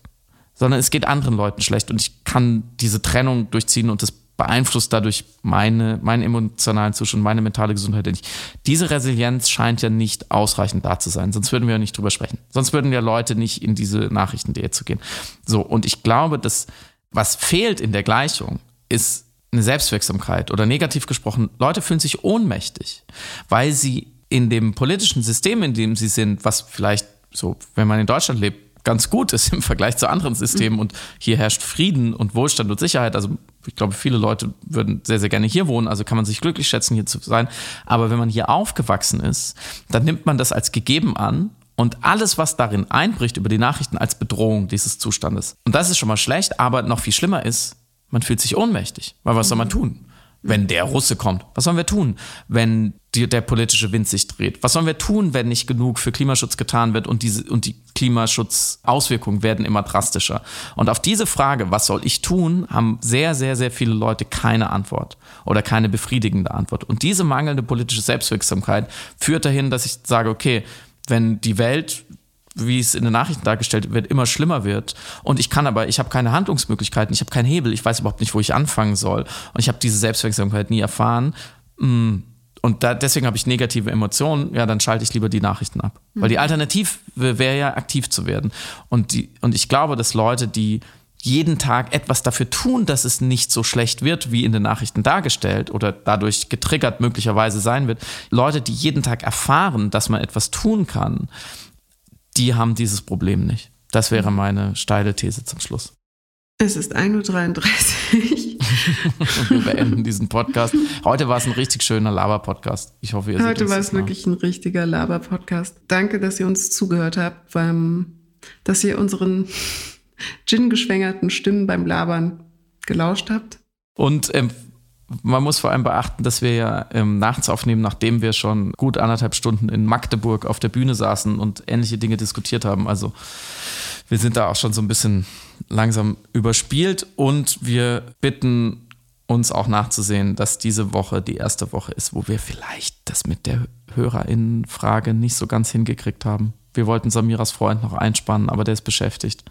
B: sondern es geht anderen Leuten schlecht und ich kann diese Trennung durchziehen und das beeinflusst dadurch meine, meinen emotionalen Zustand, meine mentale Gesundheit nicht. Diese Resilienz scheint ja nicht ausreichend da zu sein, sonst würden wir ja nicht drüber sprechen. Sonst würden ja Leute nicht in diese Nachrichten zu gehen. So, und ich glaube, dass was fehlt in der Gleichung, ist eine Selbstwirksamkeit oder negativ gesprochen, Leute fühlen sich ohnmächtig, weil sie in dem politischen System, in dem sie sind, was vielleicht so, wenn man in Deutschland lebt, ganz gut ist im Vergleich zu anderen Systemen mhm. und hier herrscht Frieden und Wohlstand und Sicherheit. Also ich glaube, viele Leute würden sehr, sehr gerne hier wohnen, also kann man sich glücklich schätzen, hier zu sein. Aber wenn man hier aufgewachsen ist, dann nimmt man das als gegeben an und alles, was darin einbricht über die Nachrichten, als Bedrohung dieses Zustandes. Und das ist schon mal schlecht, aber noch viel schlimmer ist, man fühlt sich ohnmächtig. Weil was soll man mhm. tun? wenn der Russe kommt? Was sollen wir tun, wenn die, der politische Wind sich dreht? Was sollen wir tun, wenn nicht genug für Klimaschutz getan wird und, diese, und die Klimaschutzauswirkungen werden immer drastischer? Und auf diese Frage, was soll ich tun, haben sehr, sehr, sehr viele Leute keine Antwort oder keine befriedigende Antwort. Und diese mangelnde politische Selbstwirksamkeit führt dahin, dass ich sage, okay, wenn die Welt wie es in den Nachrichten dargestellt wird, immer schlimmer wird. Und ich kann aber, ich habe keine Handlungsmöglichkeiten, ich habe keinen Hebel, ich weiß überhaupt nicht, wo ich anfangen soll. Und ich habe diese Selbstwirksamkeit nie erfahren. Und da, deswegen habe ich negative Emotionen, ja, dann schalte ich lieber die Nachrichten ab. Mhm. Weil die Alternative wäre ja, aktiv zu werden. Und, die, und ich glaube, dass Leute, die jeden Tag etwas dafür tun, dass es nicht so schlecht wird, wie in den Nachrichten dargestellt oder dadurch getriggert möglicherweise sein wird. Leute, die jeden Tag erfahren, dass man etwas tun kann, die haben dieses Problem nicht. Das wäre meine steile These zum Schluss.
C: Es ist 1.33
B: Uhr. wir beenden diesen Podcast. Heute war es ein richtig schöner Laber-Podcast. Ich hoffe, ihr
C: Heute war es wirklich ein richtiger Laber-Podcast. Danke, dass ihr uns zugehört habt, beim, dass ihr unseren Gin-geschwängerten Stimmen beim Labern gelauscht habt.
B: Und ähm, man muss vor allem beachten, dass wir ja ähm, nachts aufnehmen, nachdem wir schon gut anderthalb Stunden in Magdeburg auf der Bühne saßen und ähnliche Dinge diskutiert haben. Also wir sind da auch schon so ein bisschen langsam überspielt und wir bitten uns auch nachzusehen, dass diese Woche die erste Woche ist, wo wir vielleicht das mit der Hörerinnenfrage nicht so ganz hingekriegt haben. Wir wollten Samiras Freund noch einspannen, aber der ist beschäftigt.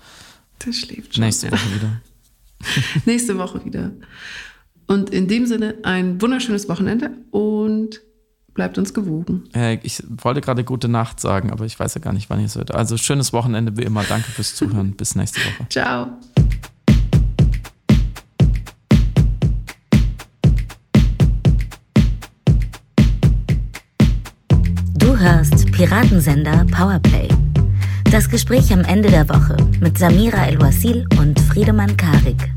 C: Der schläft schon.
B: Nächste Woche wieder.
C: nächste Woche wieder. Und in dem Sinne ein wunderschönes Wochenende und bleibt uns gewogen.
B: Äh, ich wollte gerade gute Nacht sagen, aber ich weiß ja gar nicht, wann ihr es hört. Also schönes Wochenende wie immer. Danke fürs Zuhören. Bis nächste Woche.
C: Ciao.
A: Du hörst Piratensender Powerplay. Das Gespräch am Ende der Woche mit Samira El-Wasil und Friedemann Karik.